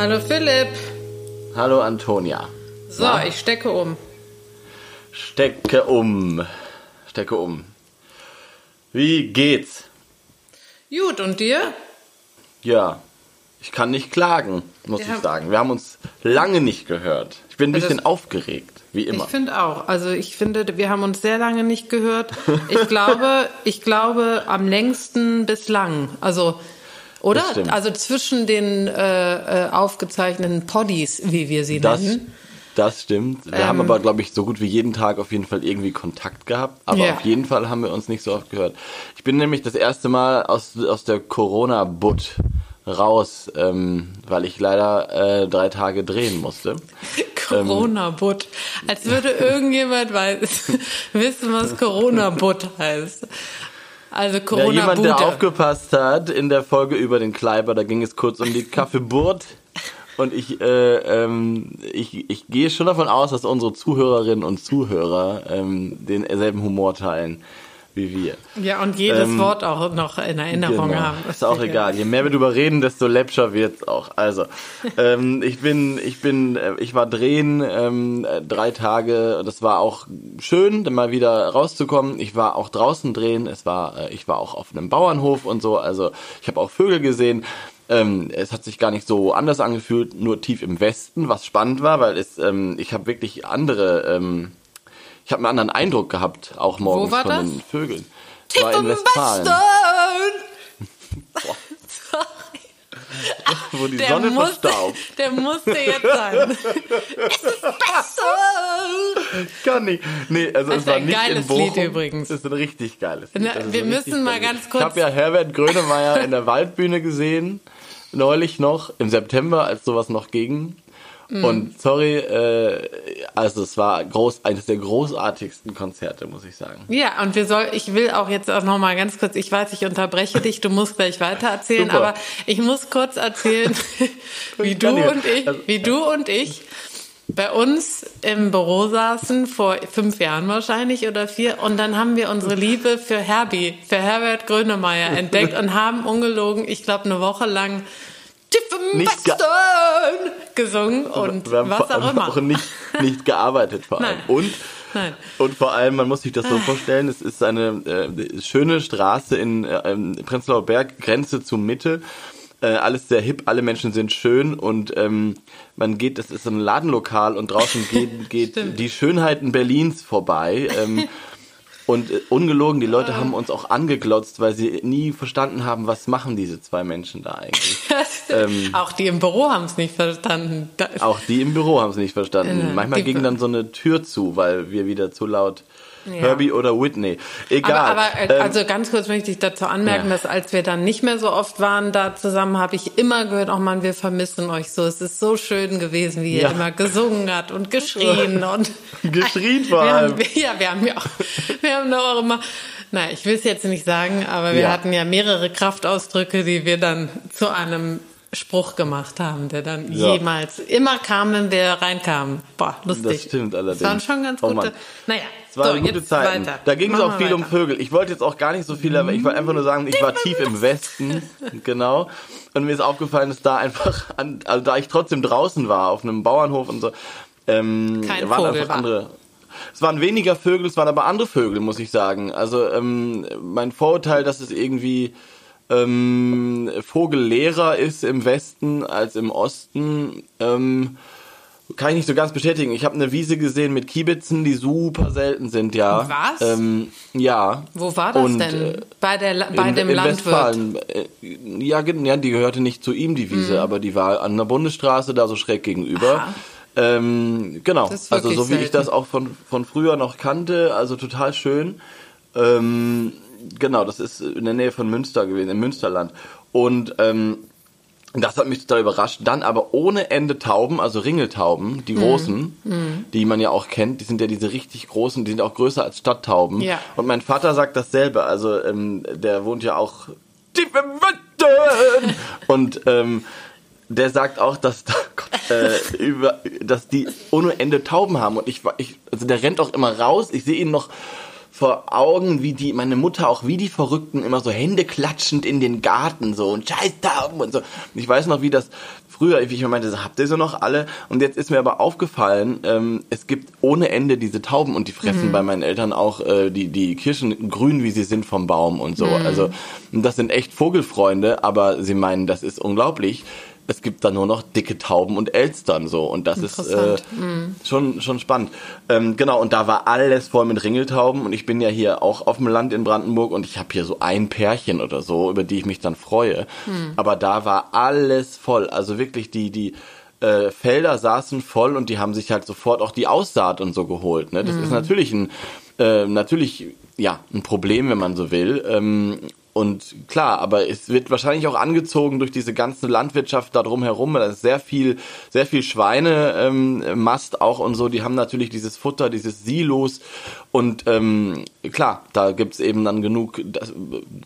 Hallo Philipp. Hallo Antonia. So, Na? ich stecke um. Stecke um. Stecke um. Wie geht's? Gut, und dir? Ja, ich kann nicht klagen, muss ja. ich sagen. Wir haben uns lange nicht gehört. Ich bin ein bisschen das, aufgeregt, wie immer. Ich finde auch. Also ich finde, wir haben uns sehr lange nicht gehört. Ich glaube, ich glaube am längsten bislang. Also oder? Also zwischen den äh, äh, aufgezeichneten Poddies, wie wir sie das, nennen. Das stimmt. Wir ähm, haben aber, glaube ich, so gut wie jeden Tag auf jeden Fall irgendwie Kontakt gehabt. Aber ja. auf jeden Fall haben wir uns nicht so oft gehört. Ich bin nämlich das erste Mal aus, aus der Corona-Butt raus, ähm, weil ich leider äh, drei Tage drehen musste. Corona-Butt. Als würde irgendjemand weiß, wissen, was Corona-Butt heißt. Also Corona ja, jemand, der aufgepasst hat in der Folge über den Kleiber, da ging es kurz um die Kaffeeburt. Und ich, äh, ähm, ich, ich gehe schon davon aus, dass unsere Zuhörerinnen und Zuhörer ähm, denselben Humor teilen wie wir. Ja, und jedes ähm, Wort auch noch in Erinnerung genau, haben. Ist auch egal. Je mehr wir darüber reden, desto läppscher wird's auch. Also, ähm, ich bin, ich bin, äh, ich war drehen ähm, drei Tage. Das war auch schön, mal wieder rauszukommen. Ich war auch draußen drehen. Es war, äh, ich war auch auf einem Bauernhof und so. Also, ich habe auch Vögel gesehen. Ähm, es hat sich gar nicht so anders angefühlt, nur tief im Westen, was spannend war, weil es, ähm, ich habe wirklich andere ähm, ich habe einen anderen Eindruck gehabt, auch morgens von das? den Vögeln. Tief war in Westfalen. Wo die der Sonne musste, verstaubt. Der musste jetzt sein. es ist besser. Kann nicht. Nee, also das es war ein nicht geiles in Bochum. Lied übrigens. Das ist ein richtig geiles Lied. Na, wir müssen mal ganz kurz. Ich habe ja Herbert Grönemeyer in der Waldbühne gesehen, neulich noch, im September, als sowas noch ging. Mhm. Und sorry, äh, also es war groß, eines der großartigsten Konzerte, muss ich sagen. Ja, und wir soll, ich will auch jetzt auch noch mal ganz kurz, ich weiß, ich unterbreche dich, du musst gleich weiter erzählen, Super. aber ich muss kurz erzählen, wie du und ich, also, wie du und ich bei uns im Büro saßen, vor fünf Jahren wahrscheinlich oder vier, und dann haben wir unsere Liebe für Herbie, für Herbert Grönemeyer entdeckt und haben ungelogen, ich glaube, eine Woche lang nicht ge gesungen und was auch immer. Auch nicht, nicht gearbeitet vor allem. Nein. Und Nein. Und vor allem, man muss sich das so ah. vorstellen, es ist eine äh, schöne Straße in äh, Prenzlauer Berg, Grenze zur Mitte. Äh, alles sehr hip, alle Menschen sind schön und ähm, man geht, das ist ein Ladenlokal und draußen geht, geht die Schönheiten Berlins vorbei. Ähm, Und äh, ungelogen, die Leute haben uns auch angeglotzt, weil sie nie verstanden haben, was machen diese zwei Menschen da eigentlich. ähm, auch die im Büro haben es nicht verstanden. auch die im Büro haben es nicht verstanden. Manchmal ging dann so eine Tür zu, weil wir wieder zu laut ja. Herbie oder Whitney. Egal. Aber, aber äh, ähm, also ganz kurz möchte ich dazu anmerken, ja. dass als wir dann nicht mehr so oft waren da zusammen, habe ich immer gehört, oh man, wir vermissen euch so. Es ist so schön gewesen, wie ihr ja. immer gesungen hat und geschrien und geschrien vor allem. Haben, ja, wir haben ja auch, wir haben auch immer Nein, ich will es jetzt nicht sagen, aber wir hatten ja mehrere Kraftausdrücke, die wir dann zu einem Spruch gemacht haben, der dann ja. jemals immer kam, wenn wir reinkamen. Boah, lustig. Das stimmt allerdings. Das waren schon ganz oh gute. Oh naja, es waren so, gute Zeiten. Weiter. Da ging es auch viel weiter. um Vögel. Ich wollte jetzt auch gar nicht so viel, aber ich wollte einfach nur sagen, ich war tief im Westen, genau. Und mir ist aufgefallen, dass da einfach, also da ich trotzdem draußen war, auf einem Bauernhof und so, ähm, Kein waren Vogel einfach war. andere. Es waren weniger Vögel, es waren aber andere Vögel, muss ich sagen. Also ähm, mein Vorurteil, dass es irgendwie ähm, Vogellehrer ist im Westen als im Osten. Ähm, kann ich nicht so ganz bestätigen. Ich habe eine Wiese gesehen mit Kiebitzen, die super selten sind, ja. Was? Ähm, ja. Wo war das Und, denn? Äh, bei der bei in, dem in Landwirt? Äh, ja, ja, die gehörte nicht zu ihm, die Wiese, mhm. aber die war an der Bundesstraße da so schräg gegenüber. Ähm, genau. Also so wie selten. ich das auch von, von früher noch kannte, also total schön. Ähm, genau, das ist in der Nähe von Münster gewesen, im Münsterland. Und ähm, das hat mich total überrascht. Dann aber ohne Ende Tauben, also Ringeltauben, die mhm. großen, mm. die man ja auch kennt, die sind ja diese richtig großen, die sind auch größer als Stadttauben. Ja. Und mein Vater sagt dasselbe, also ähm, der wohnt ja auch tief im Westen. Und ähm, der sagt auch, dass, äh, über, dass die ohne Ende Tauben haben. Und ich, ich, also der rennt auch immer raus. Ich sehe ihn noch vor Augen, wie die, meine Mutter auch wie die Verrückten immer so Hände klatschend in den Garten so und Scheiß Tauben und so. Ich weiß noch, wie das früher, wie ich mir meinte, habt ihr so noch alle? Und jetzt ist mir aber aufgefallen, ähm, es gibt ohne Ende diese Tauben und die fressen mhm. bei meinen Eltern auch äh, die, die Kirschen grün, wie sie sind vom Baum und so. Mhm. Also das sind echt Vogelfreunde, aber sie meinen, das ist unglaublich es gibt da nur noch dicke Tauben und Elstern so und das ist äh, mhm. schon schon spannend. Ähm, genau und da war alles voll mit Ringeltauben und ich bin ja hier auch auf dem Land in Brandenburg und ich habe hier so ein Pärchen oder so, über die ich mich dann freue. Mhm. Aber da war alles voll, also wirklich die die äh, Felder saßen voll und die haben sich halt sofort auch die Aussaat und so geholt. Ne? Das mhm. ist natürlich ein äh, natürlich ja ein Problem, wenn man so will. Ähm, und klar, aber es wird wahrscheinlich auch angezogen durch diese ganze Landwirtschaft da drumherum. Da ist sehr viel, sehr viel Schweinemast ähm, auch und so. Die haben natürlich dieses Futter, dieses Silos. Und ähm, klar, da gibt's eben dann genug das,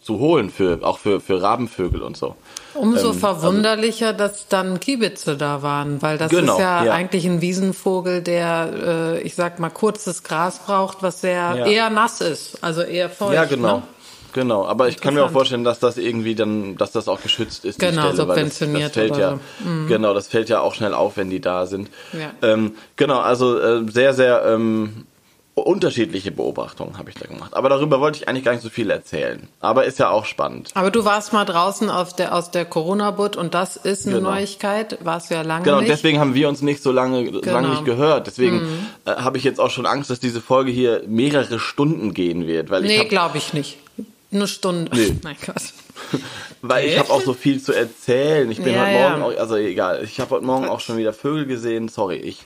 zu holen, für, auch für, für Rabenvögel und so. Umso ähm, verwunderlicher, also, dass dann Kiebitze da waren, weil das genau, ist ja, ja, eigentlich ein Wiesenvogel, der, äh, ich sag mal, kurzes Gras braucht, was sehr ja. eher nass ist, also eher feucht. Ja, genau. Ne? Genau, aber ich kann mir auch vorstellen, dass das irgendwie dann, dass das auch geschützt ist. Genau, Stelle, subventioniert. Das, das fällt ja, so. mhm. Genau, das fällt ja auch schnell auf, wenn die da sind. Ja. Ähm, genau, also äh, sehr, sehr ähm, unterschiedliche Beobachtungen habe ich da gemacht. Aber darüber wollte ich eigentlich gar nicht so viel erzählen. Aber ist ja auch spannend. Aber du warst mal draußen aus der, aus der Corona-Butt und das ist eine genau. Neuigkeit. Warst du ja lange genau, nicht. Genau, deswegen haben wir uns nicht so lange, genau. lange nicht gehört. Deswegen mhm. äh, habe ich jetzt auch schon Angst, dass diese Folge hier mehrere Stunden gehen wird. Weil nee, glaube ich nicht. Eine Stunde. Nee. Nein, Gott. Weil ich habe auch so viel zu erzählen. Ich bin ja, heute Morgen, ja. auch, also egal, ich habe heute Morgen auch schon wieder Vögel gesehen. Sorry, ich.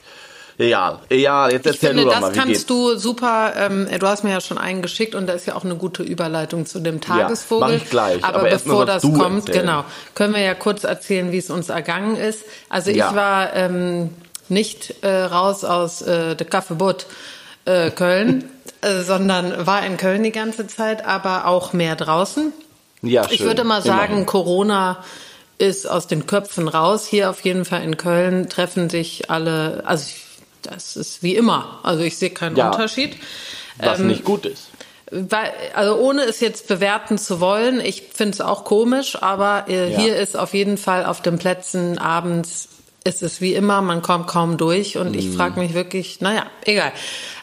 Egal, egal, jetzt erzähl ich finde, du doch mal, das kannst du super, ähm, du hast mir ja schon einen geschickt und da ist ja auch eine gute Überleitung zu dem Tagesvogel. Ja, mach ich gleich. Aber, aber bevor das kommt, erzählen. genau, können wir ja kurz erzählen, wie es uns ergangen ist. Also ja. ich war ähm, nicht äh, raus aus äh, der Kaffeebot äh, Köln. Äh, sondern war in Köln die ganze Zeit, aber auch mehr draußen. Ja, schön. Ich würde mal sagen, Immerhin. Corona ist aus den Köpfen raus. Hier auf jeden Fall in Köln treffen sich alle, also ich, das ist wie immer. Also ich sehe keinen ja, Unterschied. Was ähm, nicht gut ist. Weil, also ohne es jetzt bewerten zu wollen, ich finde es auch komisch, aber äh, ja. hier ist auf jeden Fall auf den Plätzen abends ist es wie immer, man kommt kaum durch und mm. ich frage mich wirklich, naja, egal.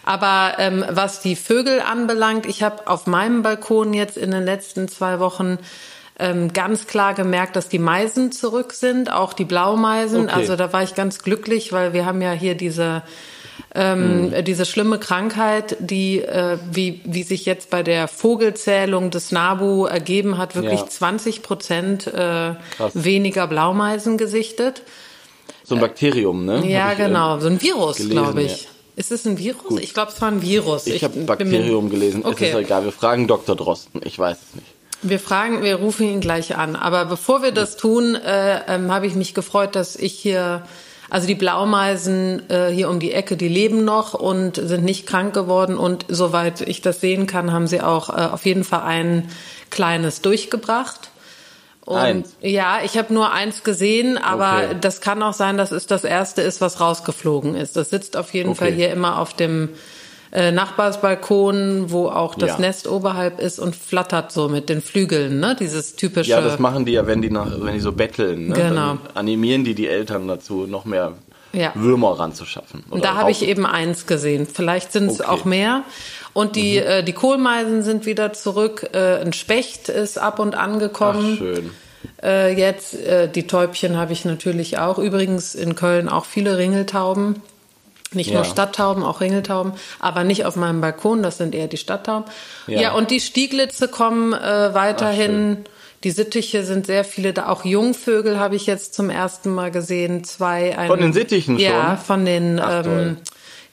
Aber ähm, was die Vögel anbelangt, ich habe auf meinem Balkon jetzt in den letzten zwei Wochen ähm, ganz klar gemerkt, dass die Meisen zurück sind, auch die Blaumeisen. Okay. Also da war ich ganz glücklich, weil wir haben ja hier diese ähm, mhm. diese schlimme Krankheit, die, äh, wie, wie sich jetzt bei der Vogelzählung des NABU ergeben hat, wirklich ja. 20 Prozent äh, weniger Blaumeisen gesichtet. So ein Bakterium, ne? Ja, ich, genau, so ein Virus, glaube ich. Ja. Ist es ein Virus? Gut. Ich glaube, es war ein Virus. Ich, ich habe Bakterium gelesen. Okay. Es ist egal. Wir fragen Dr. Drosten. Ich weiß es nicht. Wir fragen, wir rufen ihn gleich an. Aber bevor wir das tun, äh, ähm, habe ich mich gefreut, dass ich hier, also die Blaumeisen äh, hier um die Ecke, die leben noch und sind nicht krank geworden. Und soweit ich das sehen kann, haben sie auch äh, auf jeden Fall ein kleines durchgebracht. Und eins. ja, ich habe nur eins gesehen, aber okay. das kann auch sein, dass es das erste ist, was rausgeflogen ist. Das sitzt auf jeden okay. Fall hier immer auf dem äh, Nachbarsbalkon, wo auch das ja. Nest oberhalb ist und flattert so mit den Flügeln, ne? Dieses typische. Ja, das machen die ja, wenn die nach, wenn die so betteln. Ne? Genau. Dann animieren die die Eltern dazu, noch mehr ja. Würmer ranzuschaffen. Und da habe ich eben eins gesehen. Vielleicht sind es okay. auch mehr. Und die, mhm. äh, die Kohlmeisen sind wieder zurück. Äh, ein Specht ist ab und angekommen. Ach, schön. Äh, jetzt, äh, die Täubchen habe ich natürlich auch. Übrigens in Köln auch viele Ringeltauben. Nicht ja. nur Stadttauben, auch Ringeltauben, aber nicht auf meinem Balkon, das sind eher die Stadttauben. Ja, ja und die Stieglitze kommen äh, weiterhin. Ach, die Sittiche sind sehr viele da. Auch Jungvögel habe ich jetzt zum ersten Mal gesehen. Zwei. Ein, von den Sittichen schon? Ja, von den Ach, ähm,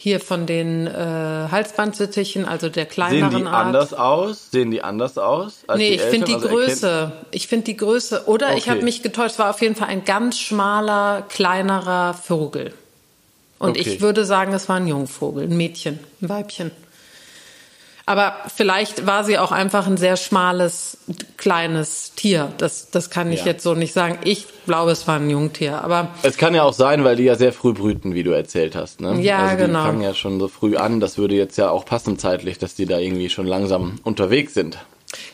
hier von den äh, Halsbandsittichen, also der kleineren Sehen die Art. anders aus? Sehen die anders aus? Als nee, ich finde die also Größe. Ich finde die Größe. Oder okay. ich habe mich getäuscht, war auf jeden Fall ein ganz schmaler, kleinerer Vogel. Und okay. ich würde sagen, es war ein Jungvogel, ein Mädchen, ein Weibchen. Aber vielleicht war sie auch einfach ein sehr schmales, kleines Tier. Das, das kann ich ja. jetzt so nicht sagen. Ich glaube, es war ein Jungtier. Aber es kann ja auch sein, weil die ja sehr früh brüten, wie du erzählt hast. Ne? Ja, also die genau. Die fangen ja schon so früh an. Das würde jetzt ja auch passen zeitlich, dass die da irgendwie schon langsam unterwegs sind.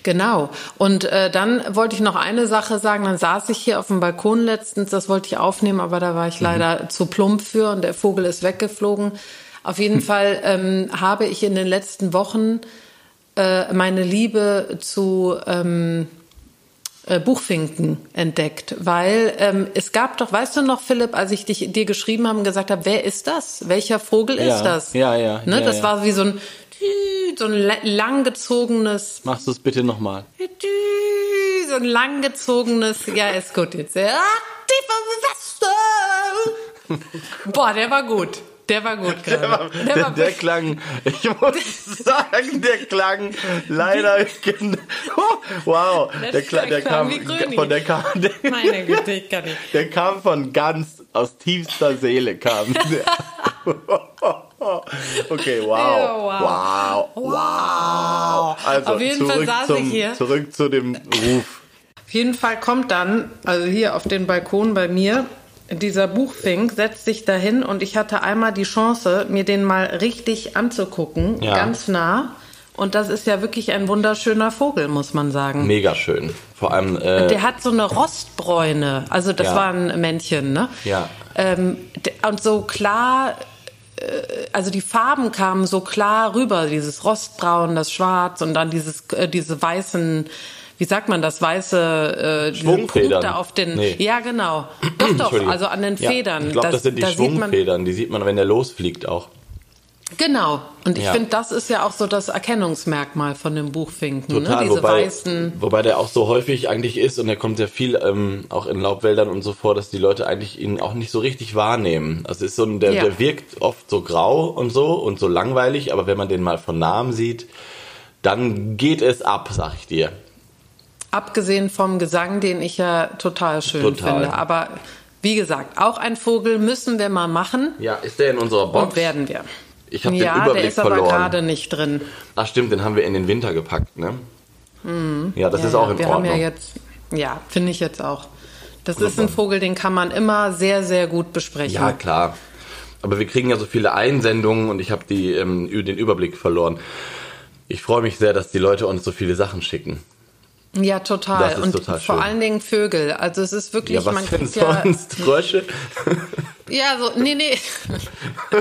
Genau. Und äh, dann wollte ich noch eine Sache sagen. Dann saß ich hier auf dem Balkon letztens, das wollte ich aufnehmen, aber da war ich leider mhm. zu plump für und der Vogel ist weggeflogen. Auf jeden Fall ähm, habe ich in den letzten Wochen äh, meine Liebe zu ähm, äh, Buchfinken entdeckt, weil ähm, es gab doch, weißt du noch, Philipp, als ich dich, dir geschrieben habe und gesagt habe, wer ist das? Welcher Vogel ja, ist das? Ja, ja. Ne, ja das ja. war wie so ein so ein langgezogenes. Machst du es bitte nochmal? So ein langgezogenes. Ja, ist gut jetzt. Ja, Boah, der war gut. Der war gut gerade. Der, war, der, war der klang, ich muss sagen, der klang leider. wow, der, der, klang, der kam von der kam. Der, Meine Güte, ich kann nicht. Der kam von ganz aus tiefster Seele kam. Okay, wow. wow. Wow. Wow. Also auf jeden Fall saß zum, ich hier. Zurück zu dem Ruf. Auf jeden Fall kommt dann, also hier auf den Balkon bei mir, dieser Buchfink setzt sich dahin und ich hatte einmal die Chance, mir den mal richtig anzugucken, ja. ganz nah. Und das ist ja wirklich ein wunderschöner Vogel, muss man sagen. Mega schön. Vor allem. Äh, der hat so eine Rostbräune. Also das ja. war ein Männchen, ne? Ja. Ähm, und so klar also die Farben kamen so klar rüber, dieses Rostbraun, das Schwarz und dann dieses, äh, diese weißen, wie sagt man das, weiße äh, Schwungfedern. Punkte auf den, nee. ja genau, doch doch, also an den Federn. Ja, ich glaube, das, das, sind die da Schwungfedern, die sieht man, wenn der losfliegt auch. Genau. Und ich ja. finde, das ist ja auch so das Erkennungsmerkmal von dem Buchfinken. Ne? Total, ne? Diese wobei, weißen. Wobei der auch so häufig eigentlich ist und er kommt sehr viel ähm, auch in Laubwäldern und so vor, dass die Leute eigentlich ihn auch nicht so richtig wahrnehmen. Also ist so ein, der, ja. der wirkt oft so grau und so und so langweilig, aber wenn man den mal von Namen sieht, dann geht es ab, sag ich dir. Abgesehen vom Gesang, den ich ja total schön total. finde. Aber wie gesagt, auch ein Vogel müssen wir mal machen. Ja, ist der in unserer Box? Und werden wir. Ich habe ja, den Überblick der ist verloren. aber gerade nicht drin. Ach stimmt, den haben wir in den Winter gepackt, ne? Mhm. Ja, das ja, ist auch in wir Ordnung. Haben ja, jetzt, ja finde ich jetzt auch. Das ist ein Vogel, den kann man immer sehr, sehr gut besprechen. Ja, klar. Aber wir kriegen ja so viele Einsendungen und ich habe ähm, den Überblick verloren. Ich freue mich sehr, dass die Leute uns so viele Sachen schicken. Ja, total. Und total vor allen Dingen Vögel. Also es ist wirklich, Ja, was man denn ja, sonst? Frösche? ja, so, nee, nee.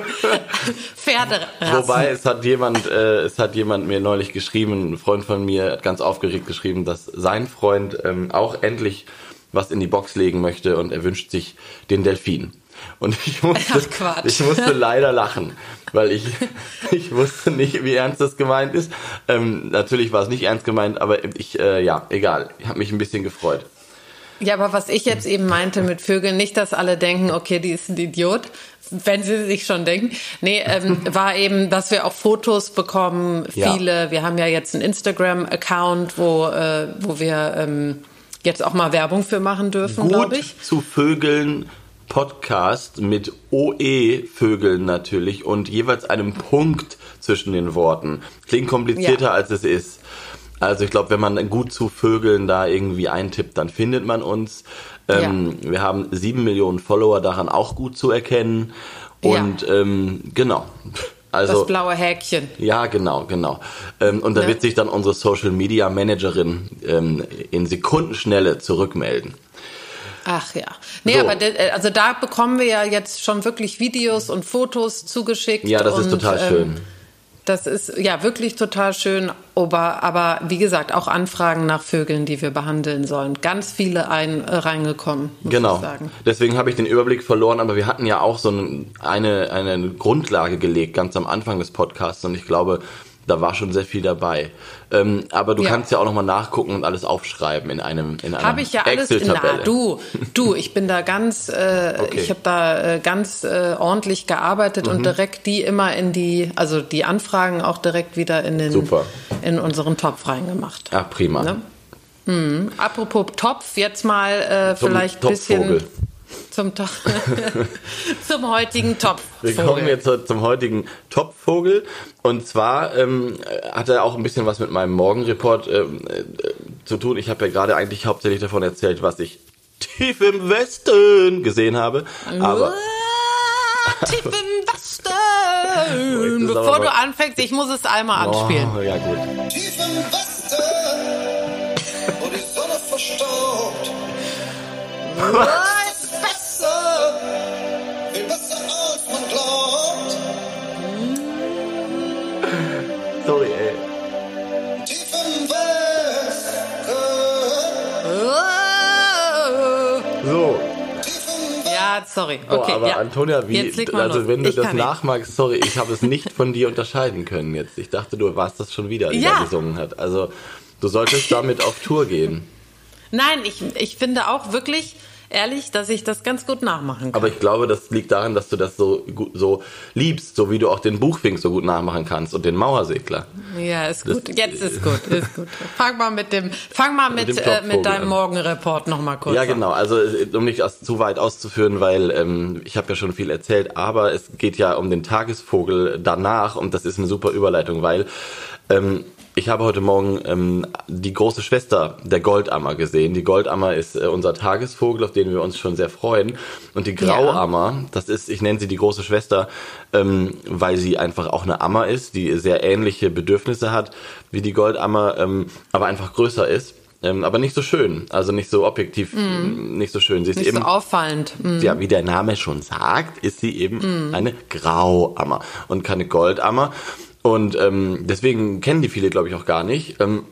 Pferderassen. Wobei es hat jemand, äh, es hat jemand mir neulich geschrieben, ein Freund von mir hat ganz aufgeregt geschrieben, dass sein Freund ähm, auch endlich was in die Box legen möchte und er wünscht sich den Delfin. Und ich musste, Ach, ich musste leider lachen, weil ich, ich wusste nicht, wie ernst das gemeint ist. Ähm, natürlich war es nicht ernst gemeint, aber ich, äh, ja, egal. Ich habe mich ein bisschen gefreut. Ja, aber was ich jetzt eben meinte mit Vögeln, nicht, dass alle denken, okay, die ist ein Idiot, wenn sie sich schon denken. Nee, ähm, war eben, dass wir auch Fotos bekommen, viele. Ja. Wir haben ja jetzt einen Instagram-Account, wo, äh, wo wir ähm, jetzt auch mal Werbung für machen dürfen, glaube ich. zu Vögeln Podcast mit OE-Vögeln natürlich und jeweils einem Punkt zwischen den Worten. Klingt komplizierter ja. als es ist. Also ich glaube, wenn man gut zu Vögeln da irgendwie eintippt, dann findet man uns. Ähm, ja. Wir haben sieben Millionen Follower, daran auch gut zu erkennen. Und ja. ähm, genau. Also, das blaue Häkchen. Ja, genau, genau. Ähm, und da ne? wird sich dann unsere Social Media Managerin ähm, in Sekundenschnelle zurückmelden. Ach ja. Nee, so. aber de, also da bekommen wir ja jetzt schon wirklich Videos und Fotos zugeschickt. Ja, das und, ist total schön. Ähm, das ist ja wirklich total schön, aber, aber wie gesagt, auch Anfragen nach Vögeln, die wir behandeln sollen. Ganz viele ein, äh, reingekommen. genau. Deswegen habe ich den Überblick verloren, aber wir hatten ja auch so eine, eine Grundlage gelegt, ganz am Anfang des Podcasts. Und ich glaube, da war schon sehr viel dabei. Ähm, aber du ja. kannst ja auch nochmal nachgucken und alles aufschreiben in einem in einer Habe ich ja alles. Na, du, du, ich bin da ganz, äh, okay. ich habe da äh, ganz äh, ordentlich gearbeitet mhm. und direkt die immer in die, also die Anfragen auch direkt wieder in den Super. in unseren Topf reingemacht. Ach prima. Ne? Hm. Apropos Topf, jetzt mal äh, vielleicht ein bisschen zum, to zum heutigen Topfvogel. Wir kommen jetzt zum heutigen Topfvogel. Und zwar ähm, hat er auch ein bisschen was mit meinem Morgenreport ähm, äh, zu tun. Ich habe ja gerade eigentlich hauptsächlich davon erzählt, was ich tief im Westen gesehen habe. Aber tief im Westen. Bevor du anfängst, ich muss es einmal anspielen. Oh, ja gut. Tief im Westen. verstaubt. Was? Sorry, ey. Tief im Westen. So. Ja, sorry. Oh, Okay, aber ja. Antonia, wie, also los. wenn du Ich das nachmachst, sorry, ich habe es nicht von dir unterscheiden können jetzt. Ich dachte, du warst das schon wieder, die Ja. da gesungen hat. Also du solltest damit auf Tour gehen. Nein, ich, ich finde auch wirklich ehrlich, dass ich das ganz gut nachmachen kann. Aber ich glaube, das liegt daran, dass du das so gut, so liebst, so wie du auch den Buchfink so gut nachmachen kannst und den Mauersegler. ja, ist das- gut. Jetzt ist gut, ist gut. Fang mal mit dem, fang mal mit, dem äh, mit deinem an. Morgenreport noch mal kurz. Ja, an. genau. Also äh, um nicht aus, zu weit auszuführen, weil ähm, ich habe ja schon viel erzählt, aber es geht ja um den Tagesvogel danach und das ist eine super Überleitung, weil ähm, ich habe heute Morgen ähm, die große Schwester der Goldammer gesehen. Die Goldammer ist äh, unser Tagesvogel, auf den wir uns schon sehr freuen. Und die Grauammer, das ist, ich nenne sie die große Schwester, ähm, weil sie einfach auch eine Ammer ist, die sehr ähnliche Bedürfnisse hat wie die Goldammer, ähm, aber einfach größer ist. Ähm, aber nicht so schön, also nicht so objektiv, nicht so schön. Sie ist Nicht eben so auffallend. Mhm. ja, wie der Name schon sagt, ist sie eben eine Grauammer und keine Goldammer. Und ähm, deswegen kennen die viele, glaube ich, auch gar nicht. Ähm,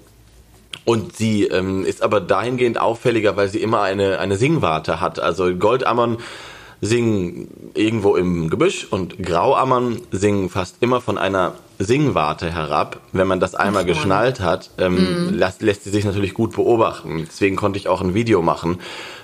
und sie ähm, ist aber dahingehend auffälliger, weil sie immer eine, eine Singwarte hat. Also Goldammern singen irgendwo im Gebüsch und Grauammern singen fast immer von einer Singwarte herab. Wenn man das einmal geschnallt hat, ähm, lässt, lässt sie sich natürlich gut beobachten. Deswegen konnte ich auch ein Video machen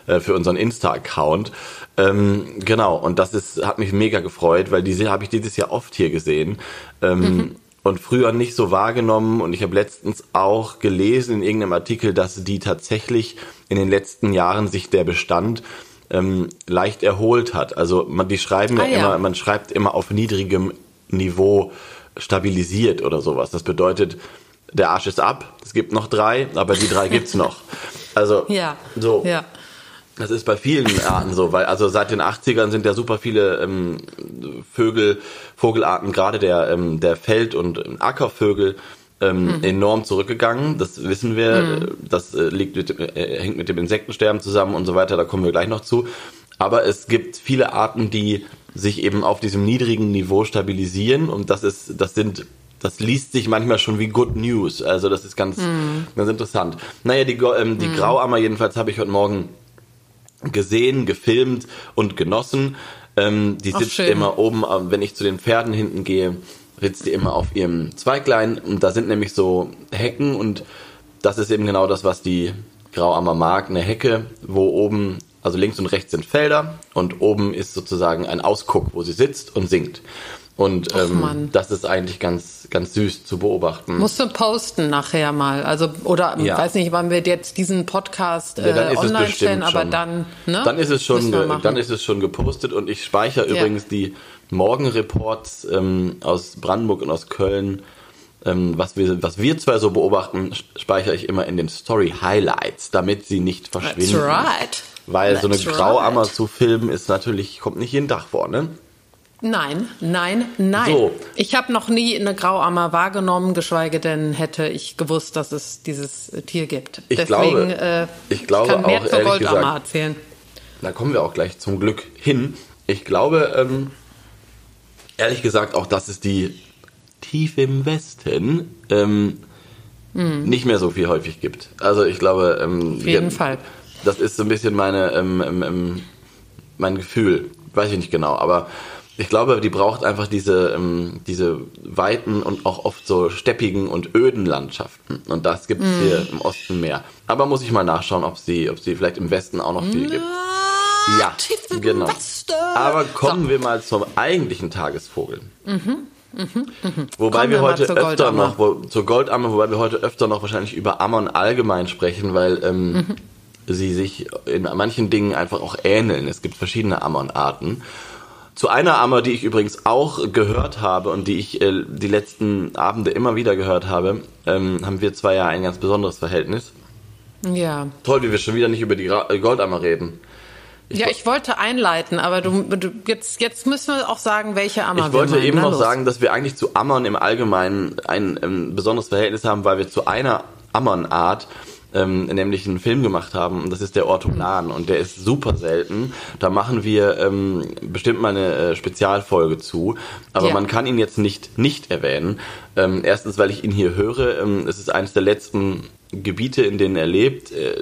äh, für unseren Insta-Account. Ähm, genau, und das ist, hat mich mega gefreut, weil diese habe ich dieses Jahr oft hier gesehen. Ähm, und früher nicht so wahrgenommen. Und ich habe letztens auch gelesen in irgendeinem Artikel, dass die tatsächlich in den letzten Jahren sich der Bestand ähm, leicht erholt hat. Also man, die schreiben ja, Ah, ja. immer, man schreibt immer auf niedrigem Niveau stabilisiert oder sowas. Das bedeutet, der Arsch ist ab, es gibt noch drei, aber die drei gibt's noch. Also Ja. so. Ja. Das ist bei vielen Arten so, weil also seit den 80ern sind ja super viele ähm, Vögel, Vogelarten, gerade der, ähm, der Feld- und ähm, Ackervögel, ähm, enorm zurückgegangen. Das wissen wir. Das äh, liegt mit, äh, hängt mit dem Insektensterben zusammen und so weiter. Da kommen wir gleich noch zu. Aber es gibt viele Arten, die sich eben auf diesem niedrigen Niveau stabilisieren und das ist, das sind das liest sich manchmal schon wie Good News. Also das ist ganz, ganz interessant. Naja, die, ähm, die Grauammer jedenfalls habe ich heute Morgen gesehen, gefilmt und genossen. Ähm, die Ach, sitzt schön. immer oben, äh, wenn ich zu den Pferden hinten gehe, sitzt die immer auf ihrem Zweiglein und da sind nämlich so Hecken und das ist eben genau das, was die Grauammer mag, eine Hecke, wo oben, also links und rechts sind Felder und oben ist sozusagen ein Ausguck, wo sie sitzt und singt. Und ähm, Mann. das ist eigentlich ganz, ganz süß zu beobachten. Musst du posten nachher mal. Also, oder Ja. weiß nicht, wann wir jetzt diesen Podcast äh, Ja, online stellen, aber schon. dann, ne? Dann ist es schon, dann ist es schon gepostet und ich speichere Ja. übrigens die Morgenreports ähm, aus Brandenburg und aus Köln, ähm, was wir, was wir zwei so beobachten, speichere ich immer in den Story Highlights, damit sie nicht That's verschwinden. right. Weil so eine That's Grauammer right. zu filmen ist natürlich, kommt nicht jeden Tag vor, ne? Nein, nein, nein. So. Ich habe noch nie eine Grauammer wahrgenommen, geschweige denn hätte ich gewusst, dass es dieses äh, Tier gibt. Ich Deswegen, glaube- äh, ich glaube kann mehr auch, zur Goldammer gesagt- erzählen. Da kommen wir auch gleich zum Glück hin. Ich glaube, ähm, ehrlich gesagt, auch das ist die tief im Westen ähm, nicht mehr so viel häufig gibt. Also ich glaube, ähm, Auf jeden Fall. das ist so ein bisschen meine, ähm, ähm, ähm, mein Gefühl. Weiß ich nicht genau, aber ich glaube, die braucht einfach diese, ähm, diese weiten und auch oft so steppigen und öden Landschaften. Und das gibt es Mhm. hier im Osten mehr. Aber muss ich mal nachschauen, ob sie, ob sie vielleicht im Westen auch noch viel gibt. Ja, genau. Aber kommen wir mal zum eigentlichen Tagesvogel. Wobei Mhm, Kommen wir wir mal heute öfter Goldammer. noch, wo, zur Goldammer, wobei wir heute öfter noch wahrscheinlich über Ammern allgemein sprechen, weil ähm, Mhm. sie sich in manchen Dingen einfach auch ähneln. Es gibt verschiedene Ammernarten. Zu einer Ammer, die ich übrigens auch gehört habe und die ich äh, die letzten Abende immer wieder gehört habe, ähm, haben wir zwei ja ein ganz besonderes Verhältnis. Ja. Toll, wie wir schon wieder nicht über die äh, Goldammer reden. ja, ich wollte einleiten, aber du, du jetzt, jetzt müssen wir auch sagen, welche Ammer Ich wollte meinen. eben Na, noch los. sagen, dass wir eigentlich zu Ammern im Allgemeinen ein ähm, besonderes Verhältnis haben, weil wir zu einer Ammernart ähm, nämlich einen Film gemacht haben. Und das ist der Ortolan und der ist super selten. Da machen wir ähm, bestimmt mal eine äh, Spezialfolge zu. Aber ja. man kann ihn jetzt nicht nicht erwähnen. Ähm, erstens, weil ich ihn hier höre. Ähm, es ist eines der letzten Gebiete, in denen er lebt. Äh,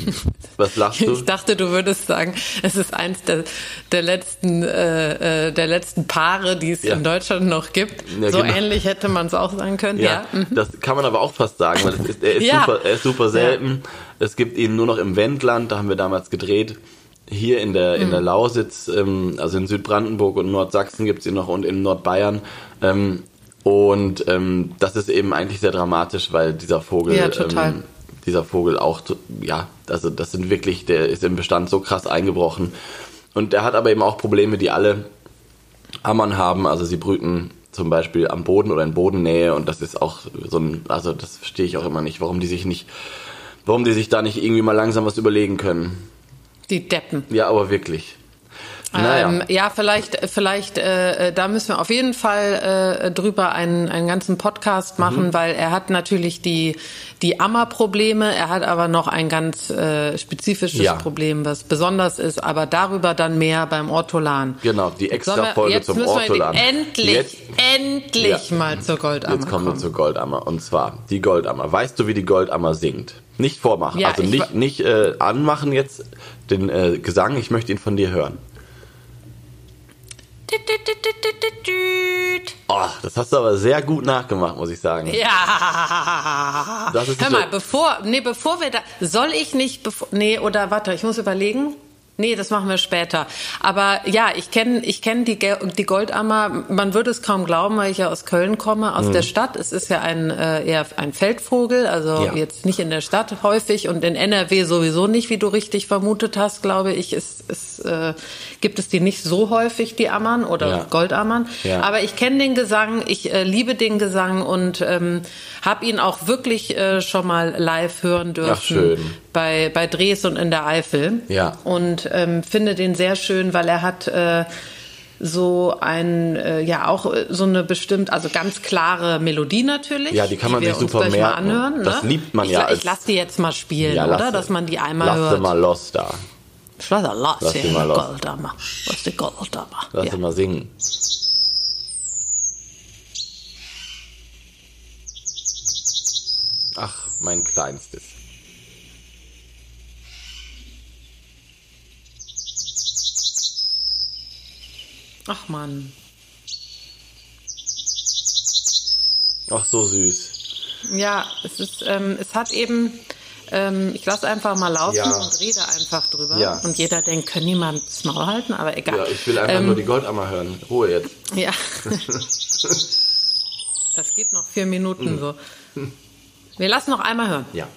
was lachst du? Ich dachte, du würdest sagen, es ist eins der, der letzten äh, äh, der letzten Paare, die es ja. in Deutschland noch gibt. Ja, so genau. ähnlich hätte man es auch sagen können. Ja, ja. Mhm. das kann man aber auch fast sagen, weil ist, er, ist super, er ist super selten. Es gibt ihn nur noch im Wendland, da haben wir damals gedreht. Hier in der, in der mhm. Lausitz, ähm, also in Südbrandenburg und Nordsachsen gibt es ihn noch und in Nordbayern. Ähm, und ähm, das ist eben eigentlich sehr dramatisch, weil dieser Vogel, ja, ähm, dieser Vogel auch, ja, also das sind wirklich, der ist im Bestand so krass eingebrochen. Und der hat aber eben auch Probleme, die alle Ammern haben. Also sie brüten zum Beispiel am Boden oder in Bodennähe und das ist auch so ein, also das verstehe ich auch immer nicht, warum die sich nicht, warum die sich da nicht irgendwie mal langsam was überlegen können. Die Deppen. Ja, aber wirklich. Naja. Ähm, ja, vielleicht, vielleicht, äh, da müssen wir auf jeden Fall äh, drüber einen, einen ganzen Podcast machen, mhm. weil er hat natürlich die, die Ammerprobleme, er hat aber noch ein ganz äh, spezifisches ja. Problem, was besonders ist, aber darüber dann mehr beim Ortolan. Genau, die extra Folge zum Ortolan. endlich, jetzt, endlich ja. mal zur Goldammer. Jetzt kommen wir zur Goldammer. Und zwar die Goldammer. Weißt du, wie die Goldammer singt? Nicht vormachen, ja, also nicht, nicht äh, anmachen jetzt den äh, Gesang, ich möchte ihn von dir hören. Oh, das hast du aber sehr gut nachgemacht, muss ich sagen. Ja. Hör mal, bevor, nee, bevor wir da, soll ich nicht, bevor, nee, oder warte, ich muss überlegen. Nee, das machen wir später. Aber ja, ich kenne ich kenn die, die Goldammer. Man würde es kaum glauben, weil ich ja aus Köln komme, aus mhm. der Stadt. Es ist ja ein äh, eher ein Feldvogel, also ja. jetzt nicht in der Stadt häufig und in NRW sowieso nicht, wie du richtig vermutet hast, glaube ich. Ist, ist, äh, gibt es die nicht so häufig, die Ammern oder ja. Goldammern. Ja. Aber ich kenne den Gesang, ich äh, liebe den Gesang und ähm, habe ihn auch wirklich äh, schon mal live hören dürfen. Ach, schön. Bei, bei Dres und in der Eifel. Ja. Und ähm, finde den sehr schön, weil er hat äh, so ein, äh, ja auch äh, so eine bestimmt, also ganz klare Melodie natürlich. Ja, die kann man sich super merken. Anhören, das ne? liebt man ich, ja. Ich lasse die jetzt mal spielen, ja, oder? Dass man die einmal lass hört. Lass mal los da. Ich lasse los, lass die mal los. Goldammer. Was die Goldammer. Lass ja. mal singen. Ach, mein Kleinstes. Ach man. Ach, so süß. Ja, es ist, ähm, es hat eben, ähm, ich lasse einfach mal laufen ja. und rede einfach drüber. Ja. Und jeder denkt, können niemand das Maul halten, aber egal. Ja, ich will einfach ähm, nur die Goldammer hören. Ruhe jetzt. Ja. das geht noch vier Minuten mhm. so. Wir lassen noch einmal hören. Ja.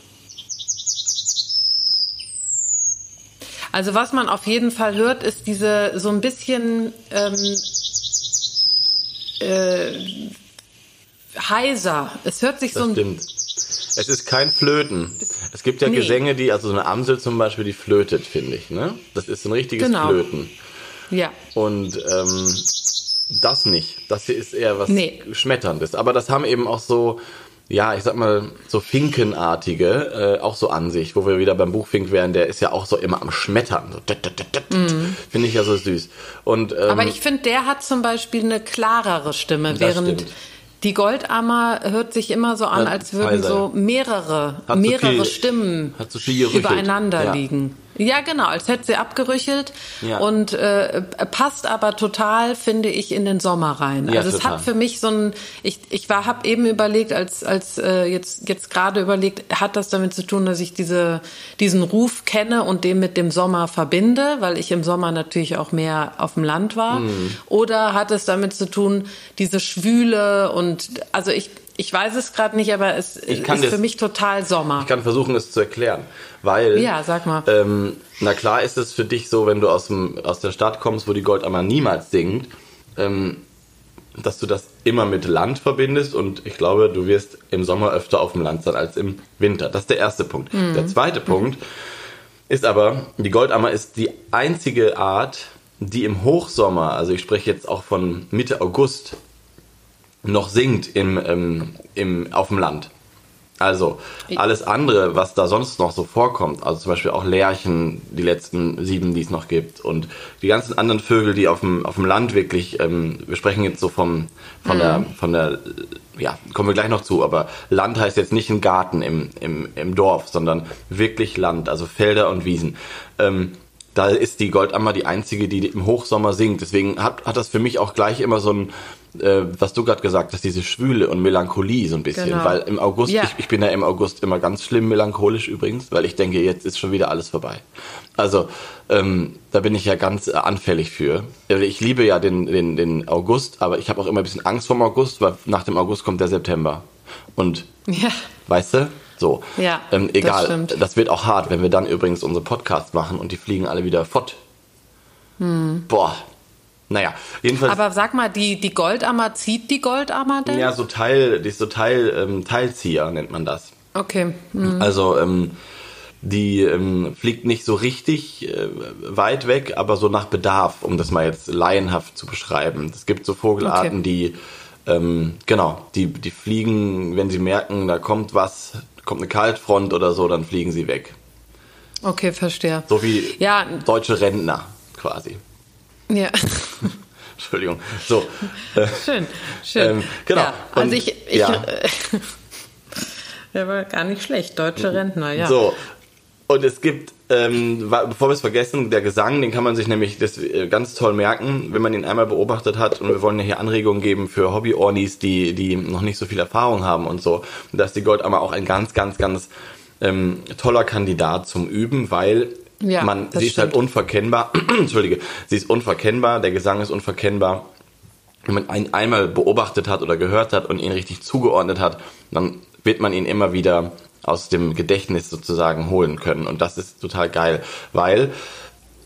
Also was man auf jeden Fall hört, ist diese so ein bisschen ähm, äh, heiser. Es hört sich das so ein stimmt. Es ist kein Flöten. Es gibt ja nee. Gesänge, die, also so eine Amsel zum Beispiel, die flötet, finde ich. Ne? Das ist ein richtiges genau. Flöten. Ja. Und ähm, das nicht. Das hier ist eher was nee. Schmetterndes. Aber das haben eben auch so ja, ich sag mal, so Finkenartige, äh, auch so an sich, wo wir wieder beim Buchfink wären, der ist ja auch so immer am Schmettern. So, mm. Finde ich ja so süß. Und, ähm, Aber ich finde, der hat zum Beispiel eine klarere Stimme, während stimmt. Die Goldammer hört sich immer so an, als würden so mehrere, mehrere Stimmen übereinander liegen. Ja, genau, als hätte sie abgerüchelt ja. und äh, passt aber total, finde ich, in den Sommer rein. Ja, also es total. hat für mich so ein, ich, ich war, habe eben überlegt, als als äh, jetzt jetzt gerade überlegt, hat das damit zu tun, dass ich diese diesen Ruf kenne und den mit dem Sommer verbinde, weil ich im Sommer natürlich auch mehr auf dem Land war, mhm. oder hat es damit zu tun, diese Schwüle und also ich ich weiß es gerade nicht, aber es ist das, für mich total Sommer. Ich kann versuchen, es zu erklären, weil. Ja, sag mal. Ähm, na klar ist es für dich so, wenn du aus, dem, aus der Stadt kommst, wo die Goldammer niemals singt, ähm, dass du das immer mit Land verbindest und ich glaube, du wirst im Sommer öfter auf dem Land sein als im Winter. Das ist der erste Punkt. Mhm. Der zweite mhm. Punkt ist aber, die Goldammer ist die einzige Art, die im Hochsommer, also ich spreche jetzt auch von Mitte August, noch singt im, ähm, im, auf dem Land. Also alles andere, was da sonst noch so vorkommt, also zum Beispiel auch Lerchen, die letzten sieben, die es noch gibt, und die ganzen anderen Vögel, die auf dem, auf dem Land wirklich, ähm, wir sprechen jetzt so vom, von mhm. der, von der, ja, kommen wir gleich noch zu, aber Land heißt jetzt nicht ein Garten im, im, im Dorf, sondern wirklich Land, also Felder und Wiesen. Ähm, da ist die Goldammer die einzige, die im Hochsommer singt. Deswegen hat, hat das für mich auch gleich immer so ein, äh, was du gerade gesagt hast, diese Schwüle und Melancholie so ein bisschen. Genau. Weil im August, ja. ich, ich bin ja im August immer ganz schlimm melancholisch übrigens, weil ich denke, jetzt ist schon wieder alles vorbei. Also ähm, da bin ich ja ganz äh, anfällig für. Also, ich liebe ja den, den, den August, aber ich habe auch immer ein bisschen Angst vor dem August, weil nach dem August kommt der September. Und ja. weißt du? So. Ja, ähm, egal. Das, das, wird auch hart, wenn wir dann übrigens unsere Podcasts machen und die fliegen alle wieder fort. Hm. Boah, naja, jedenfalls. Aber sag mal, die, die Goldammer zieht die Goldammer denn? Ja, so Teil, die ist so Teil, ähm, Teilzieher nennt man das. Okay. Mhm. Also, ähm, die ähm, fliegt nicht so richtig äh, weit weg, aber so nach Bedarf, um das mal jetzt laienhaft zu beschreiben. Es gibt so Vogelarten, okay. die, ähm, genau, die, die fliegen, wenn sie merken, da kommt was, kommt eine Kaltfront oder so, dann fliegen sie weg. Okay, verstehe. So wie ja. deutsche Rentner quasi. Ja. Entschuldigung. So. Schön, schön. Ähm, genau. Ja, also ich, ich ja. der war gar nicht schlecht, deutsche Rentner, ja. So. Und es gibt, ähm, bevor wir es vergessen, der Gesang, den kann man sich nämlich das äh, ganz toll merken, wenn man ihn einmal beobachtet hat. Und wir wollen ja hier Anregungen geben für Hobby-Ornis, die, die noch nicht so viel Erfahrung haben und so. Und da ist die Goldammer auch ein ganz, ganz, ganz ähm, toller Kandidat zum Üben, weil ja, man, sie ist halt unverkennbar. Entschuldige, sie ist unverkennbar, der Gesang ist unverkennbar. Wenn man ihn einmal beobachtet hat oder gehört hat und ihn richtig zugeordnet hat, dann wird man ihn immer wieder aus dem Gedächtnis sozusagen holen können. Und das ist total geil, weil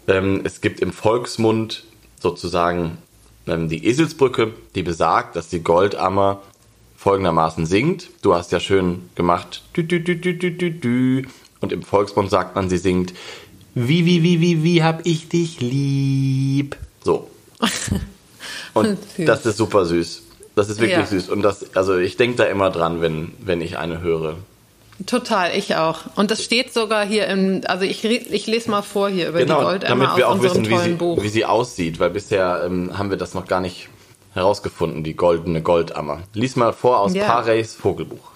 ähm, es gibt im Volksmund sozusagen ähm, die Eselsbrücke, die besagt, dass die Goldammer folgendermaßen singt. Du hast ja schön gemacht. Dü, dü, dü, dü, dü, dü, dü. Und im Volksmund sagt man, sie singt wie, wie, wie, wie, wie hab ich dich lieb. So. Und das ist super süß. Das ist wirklich ja. süß. Und das, also ich denke da immer dran, wenn, wenn ich eine höre. Total, ich auch. Und das steht sogar hier im, also ich, ich lese mal vor hier über genau, die Goldemma damit wir auch wissen, wie sie, Buch. wie sie aussieht, weil bisher ähm, haben wir das noch gar nicht herausgefunden, die goldene Goldammer. Lies mal vor aus ja. Pareys Vogelbuch.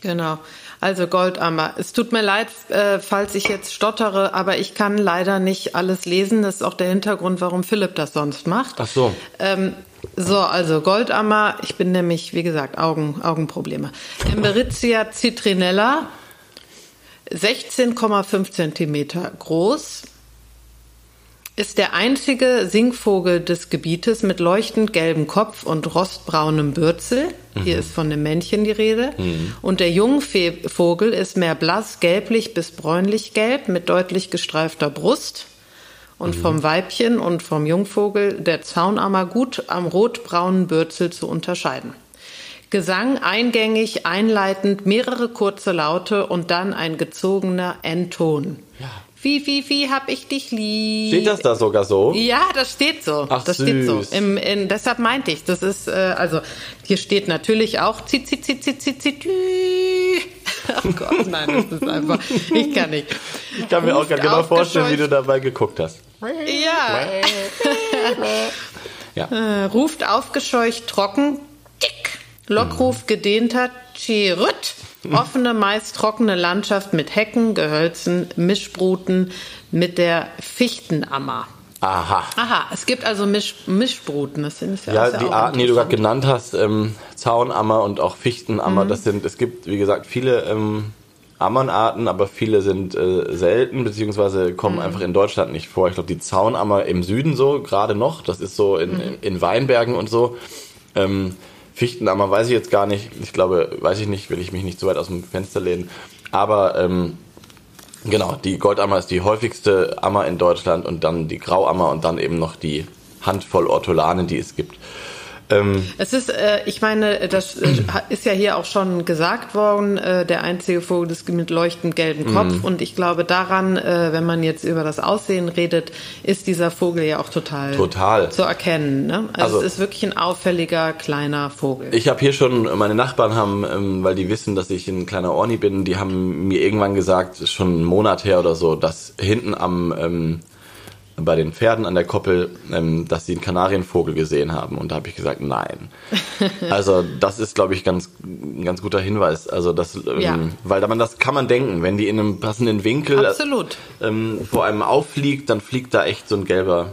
Genau. Also Goldammer. Es tut mir leid, äh, falls ich jetzt stottere, aber ich kann leider nicht alles lesen. Das ist auch der Hintergrund, warum Philipp das sonst macht. Ach so. Ähm, so, also Goldammer. Ich bin nämlich, wie gesagt, Augen, Augenprobleme. Emberitia citrinella, 16,5 Zentimeter groß, ist der einzige Singvogel des Gebietes mit leuchtend gelbem Kopf und rostbraunem Bürzel. Hier mhm. ist von dem Männchen die Rede. Mhm. Und der Jungvogel ist mehr blass, gelblich bis bräunlich gelb mit deutlich gestreifter Brust. Und mhm. vom Weibchen und vom Jungvogel der Zaunammer gut am rotbraunen Bürzel zu unterscheiden. Gesang eingängig, einleitend, mehrere kurze Laute und dann ein gezogener Endton. Ja. Wie, wie, wie hab ich dich lieb? Steht das da sogar so? Ja, das steht so. Ach, das süß. steht so. Im, in, deshalb meinte ich, das ist, äh, also hier steht natürlich auch zi, zi, zi, zi, zi, zi, Oh Gott, nein, das ist einfach, ich kann nicht. Ich kann mir auch genau vorstellen, wie du dabei geguckt hast. Ja. ja. Äh, ruft aufgescheucht trocken, dick. Lockruf gedehnter, chirüt. Offene, meist trockene Landschaft mit Hecken, Gehölzen, Mischbruten mit der Fichtenammer. Aha. Aha, es gibt also Misch, Mischbruten. Das sind ja, ja die Arten, die du gerade genannt hast, ähm, Zaunammer und auch Fichtenammer, mhm. das sind, es gibt, wie gesagt, viele ähm, Ammernarten, aber viele sind äh, selten, beziehungsweise kommen mhm. einfach in Deutschland nicht vor. Ich glaube, die Zaunammer im Süden so, gerade noch, das ist so in, mhm. in, in Weinbergen und so. Ähm, Fichtenammer weiß ich jetzt gar nicht. Ich glaube, weiß ich nicht, will ich mich nicht zu weit aus dem Fenster lehnen. Aber ähm, genau, die Goldammer ist die häufigste Ammer in Deutschland und dann die Grauammer und dann eben noch die Handvoll Ortolanen, die es gibt. Ähm, es ist, äh, ich meine, das äh, ist ja hier auch schon gesagt worden, äh, der einzige Vogel ist mit leuchtend gelbem Kopf. Mhm. Und ich glaube daran, äh, wenn man jetzt über das Aussehen redet, ist dieser Vogel ja auch total, total. zu erkennen. Ne? Also, also, es ist wirklich ein auffälliger kleiner Vogel. Ich habe hier schon, meine Nachbarn haben, ähm, weil die wissen, dass ich ein kleiner Orni bin, die haben mir irgendwann gesagt, schon einen Monat her oder so, dass hinten am ähm, bei den Pferden an der Koppel, ähm, dass sie einen Kanarienvogel gesehen haben. Und da habe ich gesagt, nein. also das ist, glaube ich, ganz, ein ganz guter Hinweis. Also das, ähm, ja. weil man das kann man denken, wenn die in einem passenden Winkel ähm, vor einem auffliegt, dann fliegt da echt so ein gelber,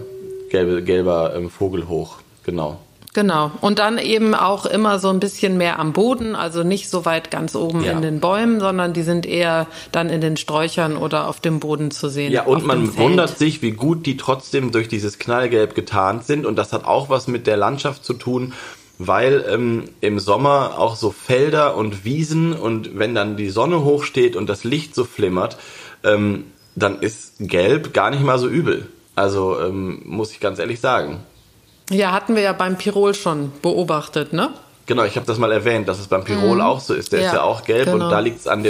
gelbe, gelber ähm, Vogel hoch. Genau. Genau. Und dann eben auch immer so ein bisschen mehr am Boden, also nicht so weit ganz oben ja. in den Bäumen, sondern die sind eher dann in den Sträuchern oder auf dem Boden zu sehen. Ja, und man wundert sich, wie gut die trotzdem durch dieses Knallgelb getarnt sind. Und das hat auch was mit der Landschaft zu tun, weil ähm, im Sommer auch so Felder und Wiesen und wenn dann die Sonne hochsteht und das Licht so flimmert, ähm, dann ist Gelb gar nicht mal so übel. Also ähm, muss ich ganz ehrlich sagen. Ja, hatten wir ja beim Pirol schon beobachtet, ne? Genau, ich habe das mal erwähnt, dass es beim Pirol mhm. auch so ist. Der ja, ist ja auch gelb genau. und da liegt es an,